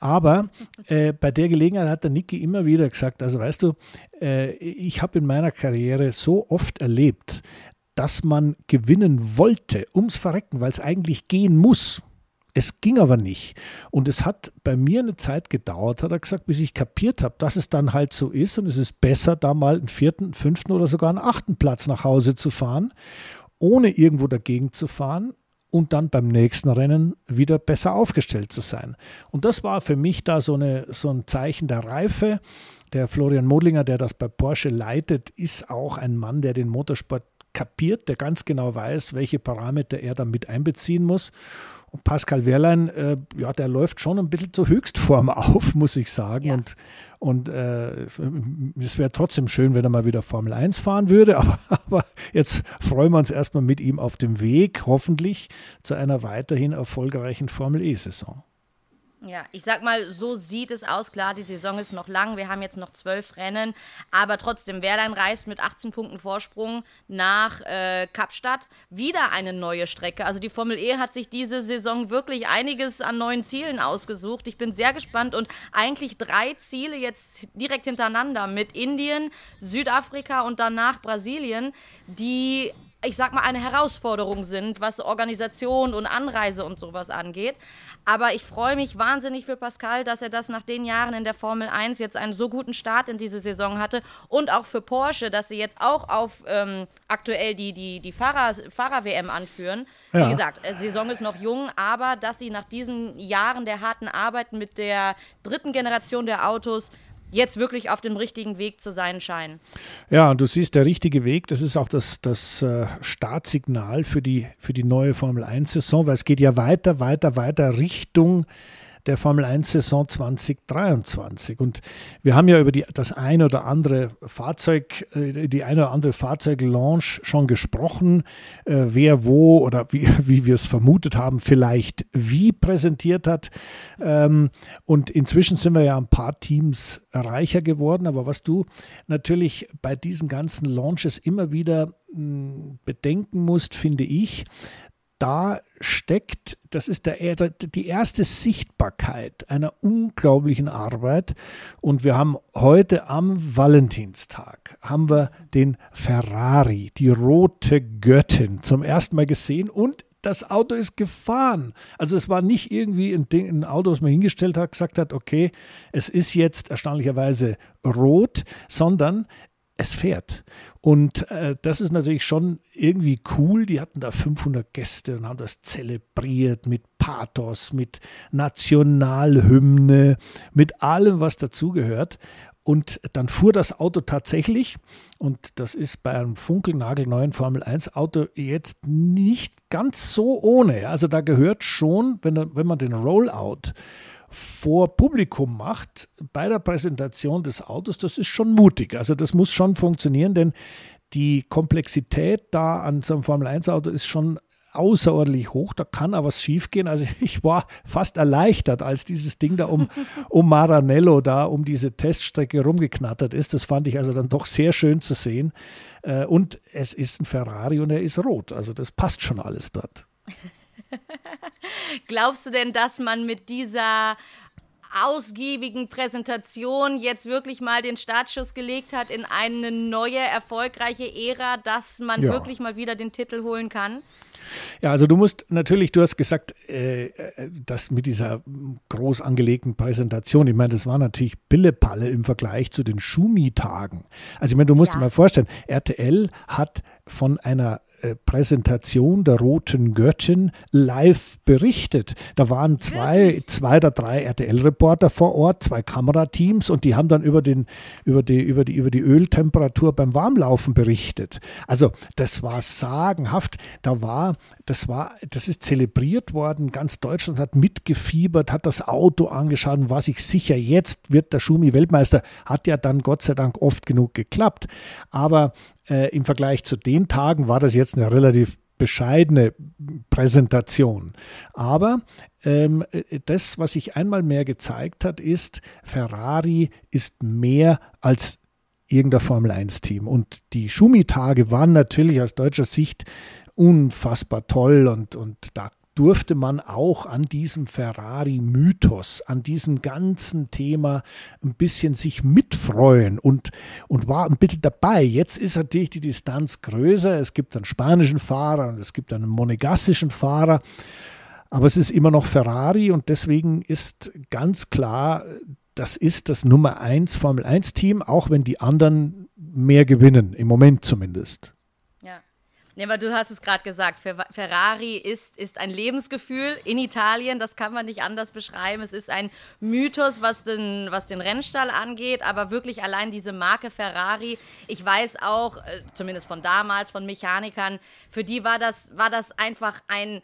Aber äh, bei der Gelegenheit hat der Niki immer wieder gesagt, also weißt du, äh, ich habe in meiner Karriere so oft erlebt, dass man gewinnen wollte, ums Verrecken, weil es eigentlich gehen muss. Es ging aber nicht. Und es hat bei mir eine Zeit gedauert, hat er gesagt, bis ich kapiert habe, dass es dann halt so ist und es ist besser, da mal einen vierten, fünften oder sogar einen achten Platz nach Hause zu fahren, ohne irgendwo dagegen zu fahren und dann beim nächsten Rennen wieder besser aufgestellt zu sein. Und das war für mich da so, eine, so ein Zeichen der Reife. Der Florian Modlinger, der das bei Porsche leitet, ist auch ein Mann, der den Motorsport kapiert, der ganz genau weiß, welche Parameter er damit einbeziehen muss. Pascal Wehrlein, äh, ja, der läuft schon ein bisschen zur Höchstform [laughs] auf, muss ich sagen. Ja. Und, und äh, es wäre trotzdem schön, wenn er mal wieder Formel 1 fahren würde. [laughs] Aber, aber jetzt freuen wir uns erstmal mit ihm auf dem Weg, hoffentlich, zu einer weiterhin erfolgreichen Formel E-Saison. Ja, ich sag mal, so sieht es aus. Klar, die Saison ist noch lang. Wir haben jetzt noch zwölf Rennen. Aber trotzdem, Wehrlein reist mit 18 Punkten Vorsprung nach äh, Kapstadt. Wieder eine neue Strecke. Also die Formel E hat sich diese Saison wirklich einiges an neuen Zielen ausgesucht. Ich bin sehr gespannt und eigentlich drei Ziele jetzt direkt hintereinander mit Indien, Südafrika und danach Brasilien, die ich sag mal, eine Herausforderung sind, was Organisation und Anreise und sowas angeht. Aber ich freue mich wahnsinnig für Pascal, dass er das nach den Jahren in der Formel 1 jetzt einen so guten Start in diese Saison hatte. Und auch für Porsche, dass sie jetzt auch auf ähm, aktuell die, die, die Fahrer-WM Fahrer anführen. Ja. Wie gesagt, die äh, Saison ist noch jung, aber dass sie nach diesen Jahren der harten Arbeit mit der dritten Generation der Autos jetzt wirklich auf dem richtigen Weg zu sein scheinen. Ja, und du siehst, der richtige Weg, das ist auch das, das äh, Startsignal für die, für die neue Formel 1-Saison, weil es geht ja weiter, weiter, weiter Richtung der Formel 1 Saison 2023. Und wir haben ja über die, das ein oder andere Fahrzeug, äh, die eine oder andere Fahrzeuglaunch schon gesprochen, äh, wer wo oder wie, [laughs] wie wir es vermutet haben, vielleicht wie präsentiert hat. Ähm, und inzwischen sind wir ja ein paar Teams reicher geworden. Aber was du natürlich bei diesen ganzen Launches immer wieder hm, bedenken musst, finde ich, da steckt, das ist der, die erste Sichtbarkeit einer unglaublichen Arbeit. Und wir haben heute am Valentinstag, haben wir den Ferrari, die rote Göttin, zum ersten Mal gesehen und das Auto ist gefahren. Also es war nicht irgendwie ein, Ding, ein Auto, das man hingestellt hat, gesagt hat, okay, es ist jetzt erstaunlicherweise rot, sondern es fährt. Und äh, das ist natürlich schon irgendwie cool. Die hatten da 500 Gäste und haben das zelebriert mit Pathos, mit Nationalhymne, mit allem, was dazugehört. Und dann fuhr das Auto tatsächlich, und das ist bei einem funkelnagelneuen Formel 1 Auto jetzt nicht ganz so ohne. Also da gehört schon, wenn, wenn man den Rollout vor Publikum macht bei der Präsentation des Autos, das ist schon mutig. Also das muss schon funktionieren, denn die Komplexität da an so einem Formel-1-Auto ist schon außerordentlich hoch, da kann aber was schiefgehen. Also [laughs] ich war fast erleichtert, als dieses Ding da um, [laughs] um Maranello da, um diese Teststrecke rumgeknattert ist. Das fand ich also dann doch sehr schön zu sehen. Äh, und es ist ein Ferrari und er ist rot. Also das passt schon alles dort. [laughs] Glaubst du denn, dass man mit dieser ausgiebigen Präsentation jetzt wirklich mal den Startschuss gelegt hat in eine neue, erfolgreiche Ära, dass man ja. wirklich mal wieder den Titel holen kann? Ja, also du musst natürlich, du hast gesagt, äh, dass mit dieser groß angelegten Präsentation, ich meine, das war natürlich Pillepalle im Vergleich zu den Schumi-Tagen. Also ich meine, du musst ja. dir mal vorstellen, RTL hat von einer Präsentation der Roten Göttin live berichtet. Da waren zwei, zwei oder drei RTL-Reporter vor Ort, zwei Kamerateams und die haben dann über, den, über, die, über, die, über die Öltemperatur beim Warmlaufen berichtet. Also das war sagenhaft. Da war, das war, das ist zelebriert worden. Ganz Deutschland hat mitgefiebert, hat das Auto angeschaut und war sich sicher, jetzt wird der Schumi Weltmeister. Hat ja dann Gott sei Dank oft genug geklappt. Aber äh, im Vergleich zu den Tagen war das jetzt eine relativ bescheidene Präsentation. Aber ähm, das, was sich einmal mehr gezeigt hat, ist, Ferrari ist mehr als irgendein Formel-1-Team. Und die Schumi-Tage waren natürlich aus deutscher Sicht unfassbar toll und, und da durfte man auch an diesem Ferrari-Mythos, an diesem ganzen Thema ein bisschen sich mitfreuen und, und war ein bisschen dabei. Jetzt ist natürlich die Distanz größer. Es gibt einen spanischen Fahrer und es gibt einen monegassischen Fahrer. Aber es ist immer noch Ferrari und deswegen ist ganz klar, das ist das Nummer 1 Formel 1 Team, auch wenn die anderen mehr gewinnen, im Moment zumindest. Ja, aber du hast es gerade gesagt, Ferrari ist, ist ein Lebensgefühl in Italien, das kann man nicht anders beschreiben. Es ist ein Mythos, was den, was den Rennstall angeht, aber wirklich allein diese Marke Ferrari, ich weiß auch, äh, zumindest von damals, von Mechanikern, für die war das, war das einfach ein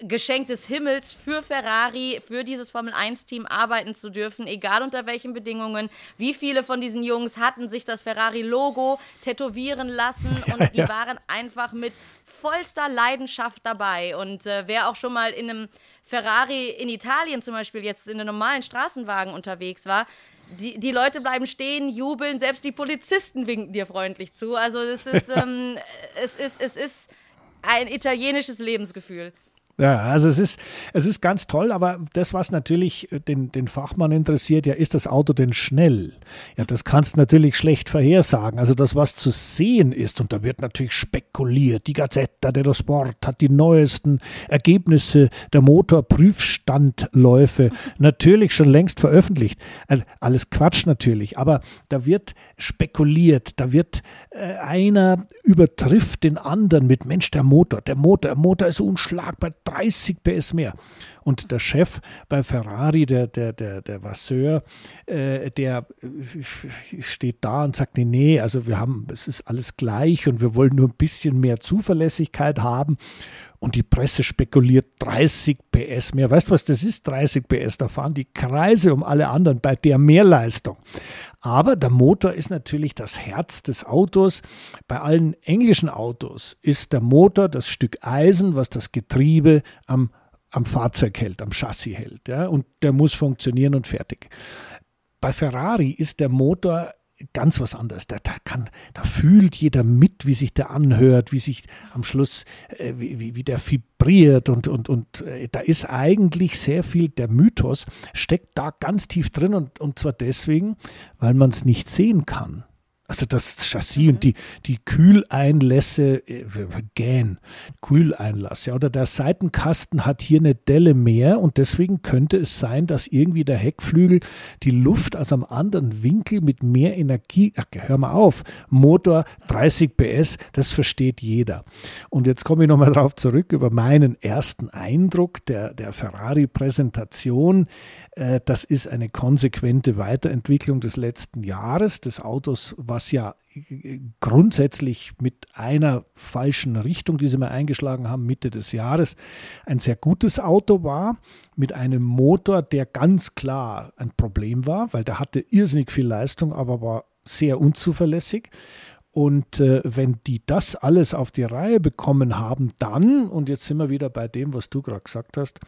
Geschenk des Himmels für Ferrari, für dieses Formel-1-Team arbeiten zu dürfen, egal unter welchen Bedingungen. Wie viele von diesen Jungs hatten sich das Ferrari-Logo tätowieren lassen [laughs] und die ja. waren einfach mit vollster Leidenschaft dabei. Und äh, wer auch schon mal in einem Ferrari in Italien zum Beispiel jetzt in einem normalen Straßenwagen unterwegs war, die, die Leute bleiben stehen, jubeln, selbst die Polizisten winken dir freundlich zu. Also es ist, [laughs] ähm, es ist, es ist ein italienisches Lebensgefühl. Ja, also es ist, es ist ganz toll, aber das, was natürlich den, den Fachmann interessiert, ja, ist das Auto denn schnell? Ja, das kannst du natürlich schlecht vorhersagen. Also das, was zu sehen ist, und da wird natürlich spekuliert. Die Gazzetta dello Sport hat die neuesten Ergebnisse der Motorprüfstandläufe [laughs] natürlich schon längst veröffentlicht. Also alles Quatsch natürlich, aber da wird spekuliert, da wird äh, einer übertrifft den anderen mit Mensch, der Motor, der Motor, der Motor ist unschlagbar 30 PS mehr. Und der Chef bei Ferrari, der, der, der, der Vasseur, äh, der steht da und sagt, nee, nee, also wir haben, es ist alles gleich und wir wollen nur ein bisschen mehr Zuverlässigkeit haben. Und die Presse spekuliert 30 PS mehr. Weißt du, was das ist? 30 PS. Da fahren die Kreise um alle anderen bei der Mehrleistung. Aber der Motor ist natürlich das Herz des Autos. Bei allen englischen Autos ist der Motor das Stück Eisen, was das Getriebe am, am Fahrzeug hält, am Chassis hält. Ja? Und der muss funktionieren und fertig. Bei Ferrari ist der Motor ganz was anderes. Da, da, kann, da fühlt jeder mit, wie sich der anhört, wie sich am Schluss, äh, wie, wie der vibriert und, und, und äh, da ist eigentlich sehr viel, der Mythos steckt da ganz tief drin und, und zwar deswegen, weil man es nicht sehen kann. Also das Chassis mhm. und die, die Kühleinlässe, äh, gähn, Kühleinlass, ja, oder der Seitenkasten hat hier eine Delle mehr und deswegen könnte es sein, dass irgendwie der Heckflügel die Luft aus einem anderen Winkel mit mehr Energie, ach, hör mal auf, Motor 30 PS, das versteht jeder. Und jetzt komme ich nochmal darauf zurück über meinen ersten Eindruck der, der Ferrari-Präsentation. Äh, das ist eine konsequente Weiterentwicklung des letzten Jahres. Das Autos, was ja äh, grundsätzlich mit einer falschen Richtung, die sie mal eingeschlagen haben, Mitte des Jahres, ein sehr gutes Auto war, mit einem Motor, der ganz klar ein Problem war, weil der hatte irrsinnig viel Leistung, aber war sehr unzuverlässig. Und äh, wenn die das alles auf die Reihe bekommen haben, dann, und jetzt sind wir wieder bei dem, was du gerade gesagt hast,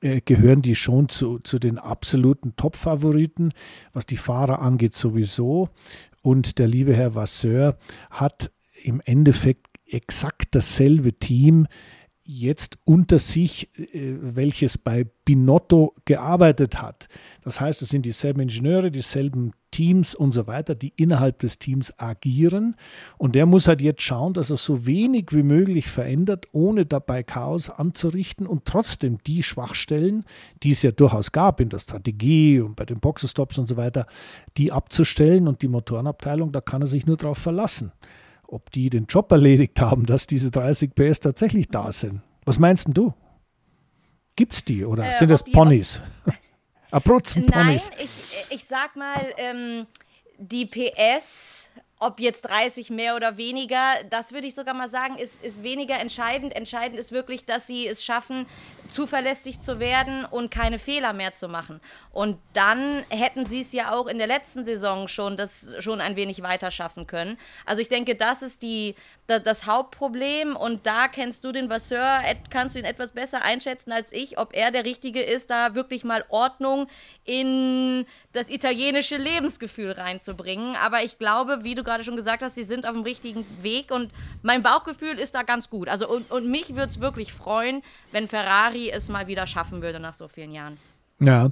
äh, gehören die schon zu, zu den absoluten Top-Favoriten, was die Fahrer angeht sowieso. Und der liebe Herr Vasseur hat im Endeffekt exakt dasselbe Team jetzt unter sich, äh, welches bei Binotto gearbeitet hat. Das heißt, es sind dieselben Ingenieure, dieselben Teams und so weiter, die innerhalb des Teams agieren. Und der muss halt jetzt schauen, dass er so wenig wie möglich verändert, ohne dabei Chaos anzurichten und trotzdem die Schwachstellen, die es ja durchaus gab in der Strategie und bei den Boxenstops und so weiter, die abzustellen. Und die Motorenabteilung, da kann er sich nur darauf verlassen ob die den Job erledigt haben, dass diese 30 PS tatsächlich da sind. Was meinst du? Gibt es die oder äh, sind das Ponys? [laughs] Abruzzen Ponys. Nein, ich, ich sag mal, ähm, die PS, ob jetzt 30 mehr oder weniger, das würde ich sogar mal sagen, ist, ist weniger entscheidend. Entscheidend ist wirklich, dass sie es schaffen, zuverlässig zu werden und keine Fehler mehr zu machen. Und dann hätten sie es ja auch in der letzten Saison schon das schon ein wenig weiter schaffen können. Also ich denke, das ist die das Hauptproblem und da kennst du den Vasseur, kannst du ihn etwas besser einschätzen als ich, ob er der Richtige ist, da wirklich mal Ordnung in das italienische Lebensgefühl reinzubringen. Aber ich glaube, wie du gerade schon gesagt hast, sie sind auf dem richtigen Weg und mein Bauchgefühl ist da ganz gut. Also und, und mich würde es wirklich freuen, wenn Ferrari es mal wieder schaffen würde nach so vielen Jahren. Ja,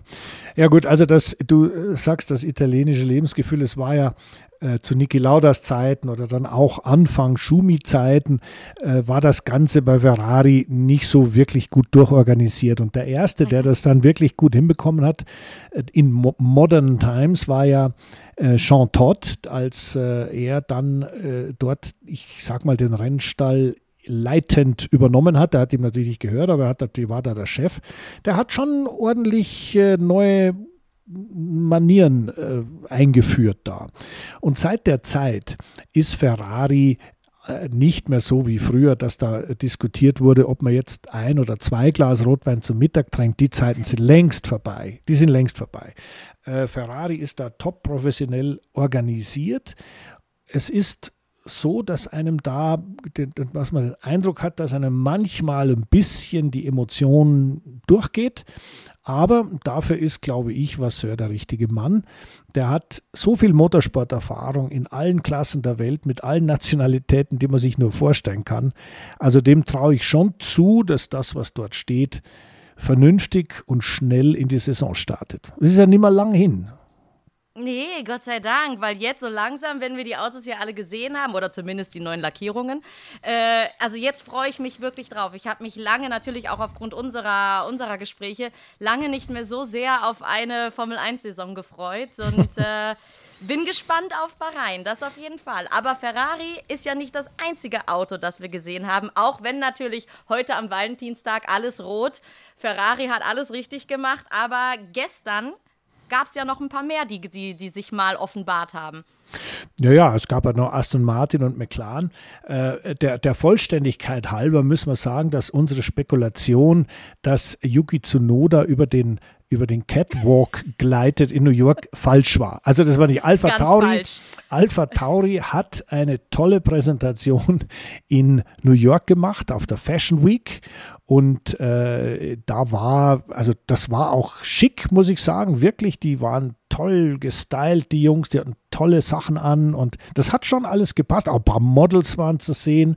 ja gut, also das, du sagst das italienische Lebensgefühl, es war ja äh, zu Niki Laudas Zeiten oder dann auch Anfang Schumi-Zeiten äh, war das Ganze bei Ferrari nicht so wirklich gut durchorganisiert. Und der Erste, der das dann wirklich gut hinbekommen hat äh, in Mo Modern Times, war ja äh, Jean Todt, als äh, er dann äh, dort, ich sag mal, den Rennstall leitend übernommen hat. Der hat ihm natürlich nicht gehört, aber er hat, war da der Chef. Der hat schon ordentlich äh, neue Manieren äh, eingeführt da. Und seit der Zeit ist Ferrari äh, nicht mehr so wie früher, dass da diskutiert wurde, ob man jetzt ein oder zwei Glas Rotwein zum Mittag trinkt. Die Zeiten sind längst vorbei. Die sind längst vorbei. Äh, Ferrari ist da top professionell organisiert. Es ist so, dass einem da, was man den Eindruck hat, dass einem manchmal ein bisschen die Emotion durchgeht. Aber dafür ist, glaube ich, Vasseur der richtige Mann. Der hat so viel Motorsporterfahrung in allen Klassen der Welt mit allen Nationalitäten, die man sich nur vorstellen kann. Also dem traue ich schon zu, dass das, was dort steht, vernünftig und schnell in die Saison startet. Es ist ja nicht mehr lang hin. Nee, Gott sei Dank, weil jetzt so langsam, wenn wir die Autos hier alle gesehen haben, oder zumindest die neuen Lackierungen, äh, also jetzt freue ich mich wirklich drauf. Ich habe mich lange, natürlich auch aufgrund unserer, unserer Gespräche, lange nicht mehr so sehr auf eine Formel-1-Saison gefreut und [laughs] äh, bin gespannt auf Bahrain, das auf jeden Fall. Aber Ferrari ist ja nicht das einzige Auto, das wir gesehen haben, auch wenn natürlich heute am Valentinstag alles rot. Ferrari hat alles richtig gemacht, aber gestern gab es ja noch ein paar mehr, die, die, die sich mal offenbart haben. Ja, ja, es gab ja noch Aston Martin und McLaren. Äh, der, der Vollständigkeit halber müssen wir sagen, dass unsere Spekulation, dass Yuki Tsunoda über den über den Catwalk gleitet in New York falsch war. Also das war nicht Alpha Ganz Tauri. Falsch. Alpha Tauri hat eine tolle Präsentation in New York gemacht auf der Fashion Week und äh, da war, also das war auch schick, muss ich sagen, wirklich. Die waren toll gestylt, die Jungs, die hatten tolle Sachen an und das hat schon alles gepasst. Auch ein paar Models waren zu sehen.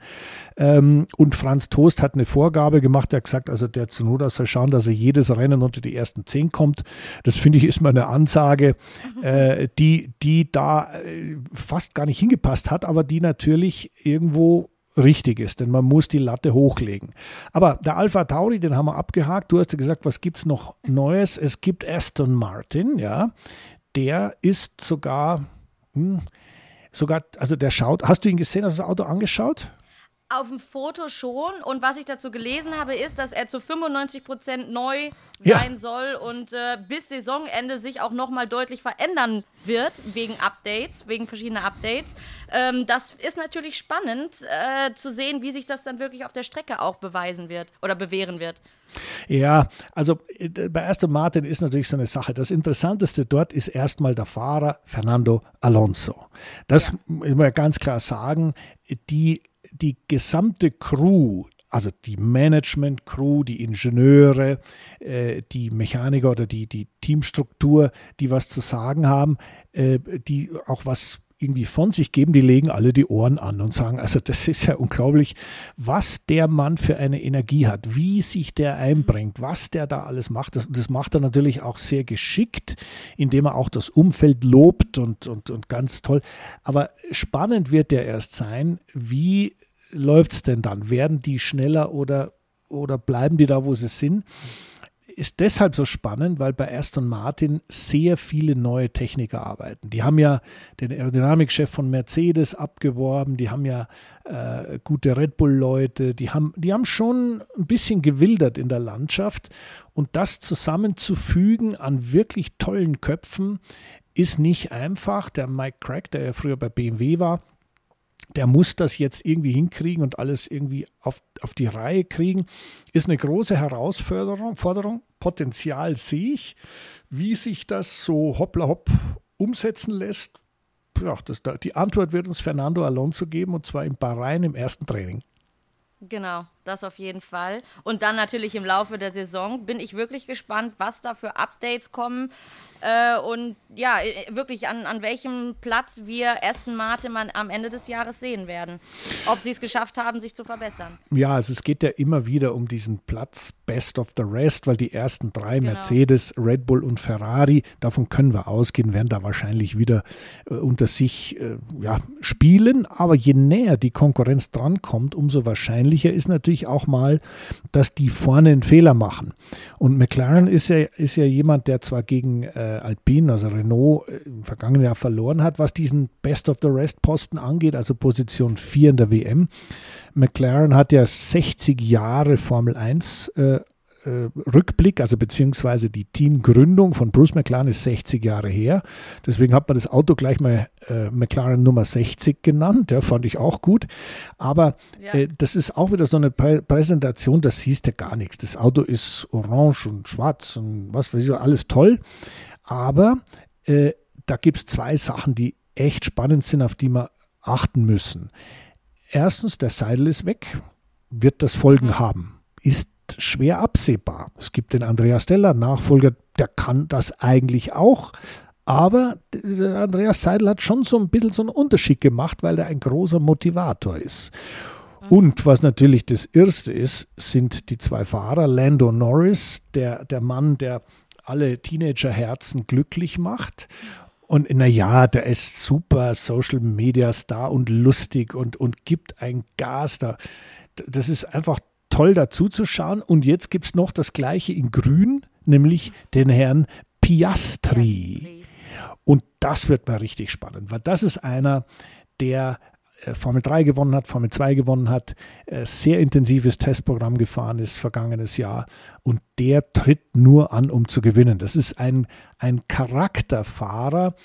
Ähm, und Franz Toast hat eine Vorgabe gemacht, er hat gesagt, also der Zunoda soll schauen, dass er jedes Rennen unter die ersten zehn kommt. Das finde ich ist mal eine Ansage, [laughs] äh, die, die da äh, fast gar nicht hingepasst hat, aber die natürlich irgendwo richtig ist, denn man muss die Latte hochlegen. Aber der Alpha Tauri, den haben wir abgehakt. Du hast ja gesagt, was gibt es noch Neues? Es gibt Aston Martin, ja. Der ist sogar, hm, sogar, also der schaut, hast du ihn gesehen, hast du das Auto angeschaut? Auf dem Foto schon. Und was ich dazu gelesen habe, ist, dass er zu 95 Prozent neu sein ja. soll und äh, bis Saisonende sich auch nochmal deutlich verändern wird, wegen Updates, wegen verschiedener Updates. Ähm, das ist natürlich spannend äh, zu sehen, wie sich das dann wirklich auf der Strecke auch beweisen wird oder bewähren wird. Ja, also äh, bei Aston Martin ist natürlich so eine Sache. Das Interessanteste dort ist erstmal der Fahrer Fernando Alonso. Das ja. muss man ganz klar sagen. Die die gesamte Crew, also die Management-Crew, die Ingenieure, äh, die Mechaniker oder die, die Teamstruktur, die was zu sagen haben, äh, die auch was irgendwie von sich geben, die legen alle die Ohren an und sagen, also das ist ja unglaublich, was der Mann für eine Energie hat, wie sich der einbringt, was der da alles macht. Das, das macht er natürlich auch sehr geschickt, indem er auch das Umfeld lobt und, und, und ganz toll. Aber spannend wird der erst sein, wie läuft es denn dann? Werden die schneller oder, oder bleiben die da, wo sie sind? Ist deshalb so spannend, weil bei Aston Martin sehr viele neue Techniker arbeiten. Die haben ja den Aerodynamikchef von Mercedes abgeworben, die haben ja äh, gute Red Bull-Leute, die haben, die haben schon ein bisschen gewildert in der Landschaft. Und das zusammenzufügen an wirklich tollen Köpfen ist nicht einfach. Der Mike Crack, der ja früher bei BMW war, der muss das jetzt irgendwie hinkriegen und alles irgendwie auf, auf die Reihe kriegen. Ist eine große Herausforderung. Forderung. Potenzial sehe ich. Wie sich das so hoppla hopp umsetzen lässt, ja, das, die Antwort wird uns Fernando Alonso geben und zwar in Bahrain im ersten Training. Genau, das auf jeden Fall. Und dann natürlich im Laufe der Saison bin ich wirklich gespannt, was da für Updates kommen. Äh, und ja, wirklich an, an welchem Platz wir Aston Martin am Ende des Jahres sehen werden. Ob sie es geschafft haben, sich zu verbessern. Ja, also es geht ja immer wieder um diesen Platz Best of the Rest, weil die ersten drei, genau. Mercedes, Red Bull und Ferrari, davon können wir ausgehen, werden da wahrscheinlich wieder äh, unter sich äh, ja, spielen. Aber je näher die Konkurrenz drankommt, umso wahrscheinlicher ist natürlich auch mal, dass die vorne einen Fehler machen. Und McLaren ist ja, ist ja jemand, der zwar gegen äh, Alpine, also Renault, äh, im vergangenen Jahr verloren hat, was diesen Best of the Rest Posten angeht, also Position 4 in der WM. McLaren hat ja 60 Jahre Formel 1 äh, äh, Rückblick, also beziehungsweise die Teamgründung von Bruce McLaren ist 60 Jahre her. Deswegen hat man das Auto gleich mal äh, McLaren Nummer 60 genannt. Ja, fand ich auch gut. Aber ja. äh, das ist auch wieder so eine Prä Präsentation, das siehst du gar nichts. Das Auto ist orange und schwarz und was weiß ich, alles toll. Aber äh, da gibt es zwei Sachen, die echt spannend sind, auf die wir achten müssen. Erstens, der Seidel ist weg, wird das Folgen mhm. haben. Ist schwer absehbar. Es gibt den Andreas Steller, Nachfolger, der kann das eigentlich auch. Aber Andreas Seidel hat schon so ein bisschen so einen Unterschied gemacht, weil er ein großer Motivator ist. Mhm. Und was natürlich das Erste ist, sind die zwei Fahrer. Lando Norris, der, der Mann, der alle Teenagerherzen glücklich macht. Und naja, der ist super Social Media Star und lustig und, und gibt ein Gas da. Das ist einfach toll dazu zu schauen. Und jetzt gibt es noch das gleiche in Grün, nämlich den Herrn Piastri. Und das wird mal richtig spannend, weil das ist einer, der Formel 3 gewonnen hat, Formel 2 gewonnen hat, äh, sehr intensives Testprogramm gefahren ist vergangenes Jahr und der tritt nur an, um zu gewinnen. Das ist ein, ein Charakterfahrer,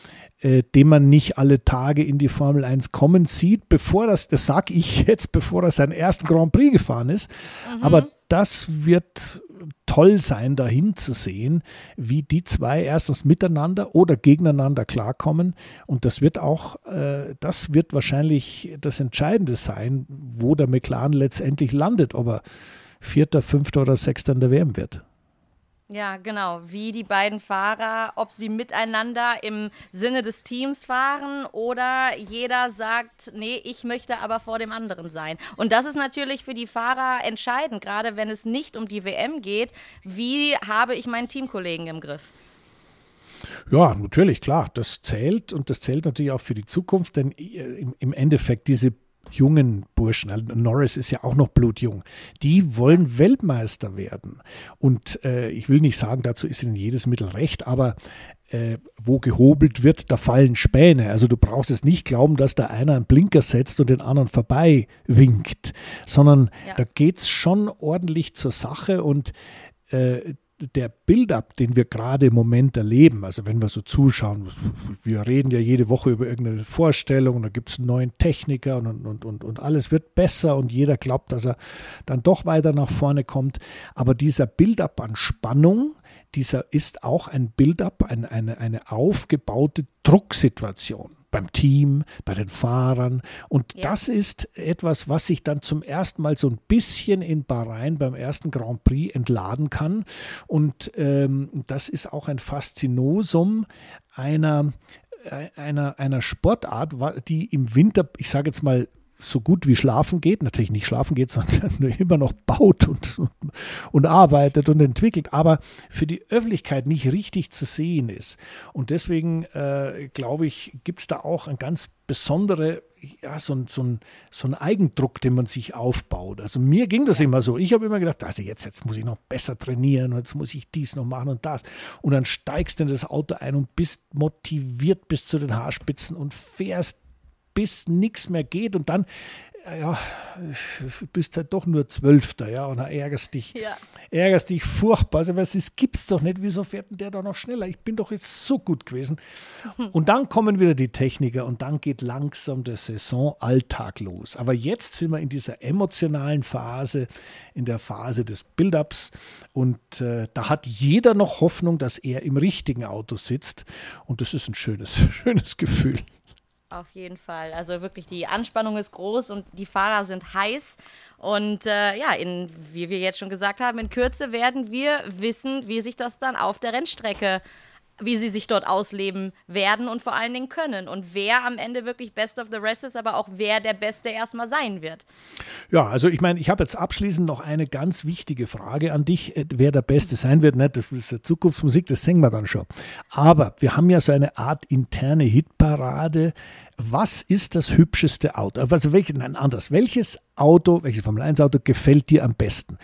äh, den man nicht alle Tage in die Formel 1 kommen sieht, bevor das, das sage ich jetzt, bevor er seinen ersten Grand Prix gefahren ist. Mhm. Aber das wird toll sein, dahin zu sehen, wie die zwei erstens miteinander oder gegeneinander klarkommen. Und das wird auch, äh, das wird wahrscheinlich das Entscheidende sein, wo der McLaren letztendlich landet, ob er Vierter, Fünfter oder Sechster in der WM wird. Ja, genau. Wie die beiden Fahrer, ob sie miteinander im Sinne des Teams fahren oder jeder sagt, nee, ich möchte aber vor dem anderen sein. Und das ist natürlich für die Fahrer entscheidend, gerade wenn es nicht um die WM geht. Wie habe ich meinen Teamkollegen im Griff? Ja, natürlich, klar. Das zählt und das zählt natürlich auch für die Zukunft, denn äh, im Endeffekt diese jungen Burschen, also Norris ist ja auch noch blutjung, die wollen Weltmeister werden. Und äh, ich will nicht sagen, dazu ist ihnen jedes Mittel recht, aber äh, wo gehobelt wird, da fallen Späne. Also du brauchst es nicht glauben, dass da einer einen Blinker setzt und den anderen vorbei winkt, sondern ja. da geht es schon ordentlich zur Sache und äh, der Build-up, den wir gerade im Moment erleben, also wenn wir so zuschauen, wir reden ja jede Woche über irgendeine Vorstellung da gibt es einen neuen Techniker und, und, und, und alles wird besser und jeder glaubt, dass er dann doch weiter nach vorne kommt. Aber dieser Build-up an Spannung, dieser ist auch ein Build-up, eine, eine, eine aufgebaute Drucksituation beim Team, bei den Fahrern. Und ja. das ist etwas, was sich dann zum ersten Mal so ein bisschen in Bahrain beim ersten Grand Prix entladen kann. Und ähm, das ist auch ein Faszinosum einer, äh, einer, einer Sportart, die im Winter, ich sage jetzt mal, so gut wie schlafen geht, natürlich nicht schlafen geht, [laughs] sondern nur immer noch baut und, und, und, arbeitet und entwickelt, aber für die Öffentlichkeit nicht richtig zu sehen ist. Und deswegen äh, glaube ich, gibt es da auch ein ganz besondere, ja, so, so, so ein Eigendruck, den man sich aufbaut. Also mir ging das immer so. Ich habe immer gedacht, also jetzt, jetzt muss ich noch besser trainieren und jetzt muss ich dies noch machen und das. Und dann steigst du in das Auto ein und bist motiviert bis zu den Haarspitzen und fährst bis nichts mehr geht und dann ja, bist halt doch nur Zwölfter, ja, und ärgerst dich, ja. ärgerst dich furchtbar. Also, was es gibt's doch nicht, wieso fährt denn der da noch schneller? Ich bin doch jetzt so gut gewesen. [laughs] Und dann kommen wieder die Techniker und dann geht langsam der Saisonalltag los. Aber jetzt sind wir in dieser emotionalen Phase, in der Phase des Build-ups und äh, da hat jeder noch Hoffnung, dass er im richtigen Auto sitzt und das ist ein schönes, [laughs] schönes Gefühl. Auf jeden Fall. Also wirklich, die Anspannung ist groß und die Fahrer sind heiß. Und äh, ja, in, wie wir jetzt schon gesagt haben, in Kürze werden wir wissen, wie sich das dann auf der Rennstrecke wie sie sich dort ausleben werden und vor allen Dingen können. Und wer am Ende wirklich Best of the Rest ist, aber auch wer der Beste erstmal sein wird. Ja, also ich meine, ich habe jetzt abschließend noch eine ganz wichtige Frage an dich, äh, wer der Beste sein wird. Nicht, das ist Zukunftsmusik, das singen wir dann schon. Aber wir haben ja so eine Art interne Hitparade. Was ist das hübscheste Auto? Also welches, nein, anders. Welches Auto, welches Formel 1 Auto gefällt dir am besten?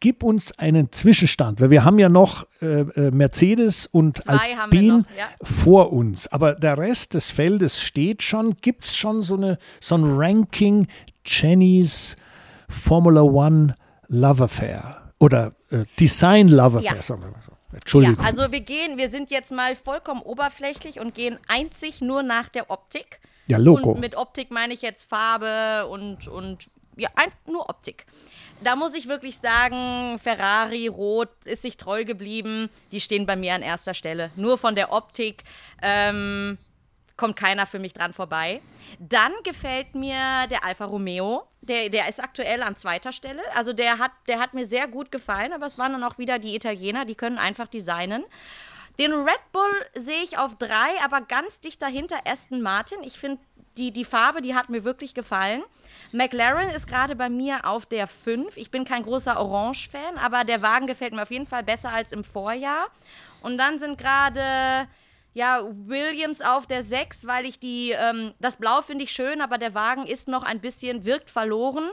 Gib uns einen Zwischenstand, weil wir haben ja noch äh, äh Mercedes und Zwei Alpine noch, ja. vor uns, aber der Rest des Feldes steht schon. Gibt es schon so, eine, so ein Ranking Jennys Formula One Love Affair? Oder äh, Design-Lover Ja. fährst. Entschuldigung. Ja, also wir gehen, wir sind jetzt mal vollkommen oberflächlich und gehen einzig nur nach der Optik. Ja, Logo. Und mit Optik meine ich jetzt Farbe und, und ja, einfach nur Optik. Da muss ich wirklich sagen, Ferrari Rot ist sich treu geblieben. Die stehen bei mir an erster Stelle. Nur von der Optik ähm, kommt keiner für mich dran vorbei. Dann gefällt mir der Alfa Romeo. Der, der ist aktuell an zweiter Stelle. Also der hat, der hat mir sehr gut gefallen, aber es waren dann auch wieder die Italiener, die können einfach designen. Den Red Bull sehe ich auf drei, aber ganz dicht dahinter Aston Martin. Ich finde, die, die Farbe, die hat mir wirklich gefallen. McLaren ist gerade bei mir auf der 5. Ich bin kein großer Orange-Fan, aber der Wagen gefällt mir auf jeden Fall besser als im Vorjahr. Und dann sind gerade ja, Williams auf der 6, weil ich die, ähm, das Blau finde ich schön, aber der Wagen ist noch ein bisschen, wirkt verloren.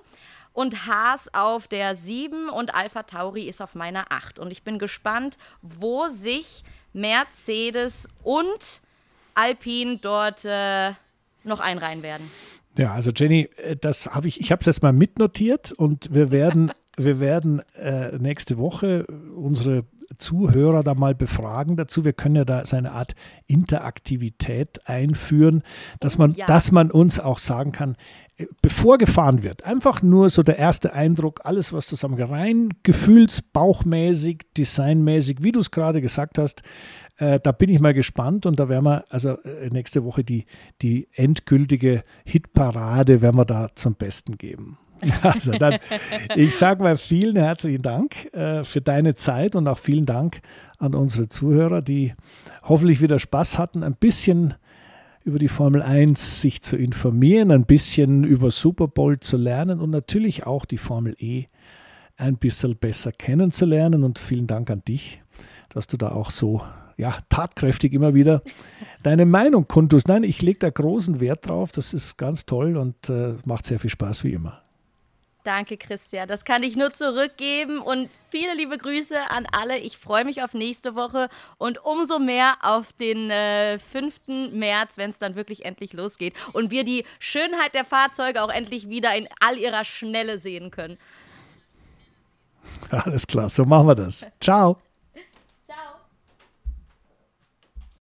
Und Haas auf der 7 und Alpha Tauri ist auf meiner 8. Und ich bin gespannt, wo sich Mercedes und Alpine dort äh, noch einreihen werden. Ja, also Jenny, äh, das habe ich, ich habe es jetzt mal mitnotiert und wir werden, [laughs] wir werden äh, nächste Woche unsere Zuhörer da mal befragen dazu. Wir können ja da so eine Art Interaktivität einführen, dass man, Ja. dass man uns auch sagen kann, äh, bevor gefahren wird, einfach nur so der erste Eindruck, alles was zusammen rein, gefühls, bauchmäßig, designmäßig, wie du es gerade gesagt hast, äh, da bin ich mal gespannt und da werden wir, also äh, nächste Woche die, die endgültige Hitparade werden wir da zum Besten geben. [laughs] Also dann, ich sage mal vielen herzlichen Dank äh, für deine Zeit und auch vielen Dank an unsere Zuhörer, die hoffentlich wieder Spaß hatten, ein bisschen über die Formel 1 sich zu informieren, ein bisschen über Super Bowl zu lernen und natürlich auch die Formel E ein bisschen besser kennenzulernen. Und vielen Dank an dich, dass du da auch so ja, tatkräftig immer wieder deine Meinung kundtust. Nein, ich lege da großen Wert drauf. Das ist ganz toll und äh, macht sehr viel Spaß wie immer. Danke, Christian. Das kann ich nur zurückgeben und viele liebe Grüße an alle. Ich freue mich auf nächste Woche und umso mehr auf den äh, 5. März, wenn es dann wirklich endlich losgeht und wir die Schönheit der Fahrzeuge auch endlich wieder in all ihrer Schnelle sehen können. [laughs] Alles klar, so machen wir das. Ciao.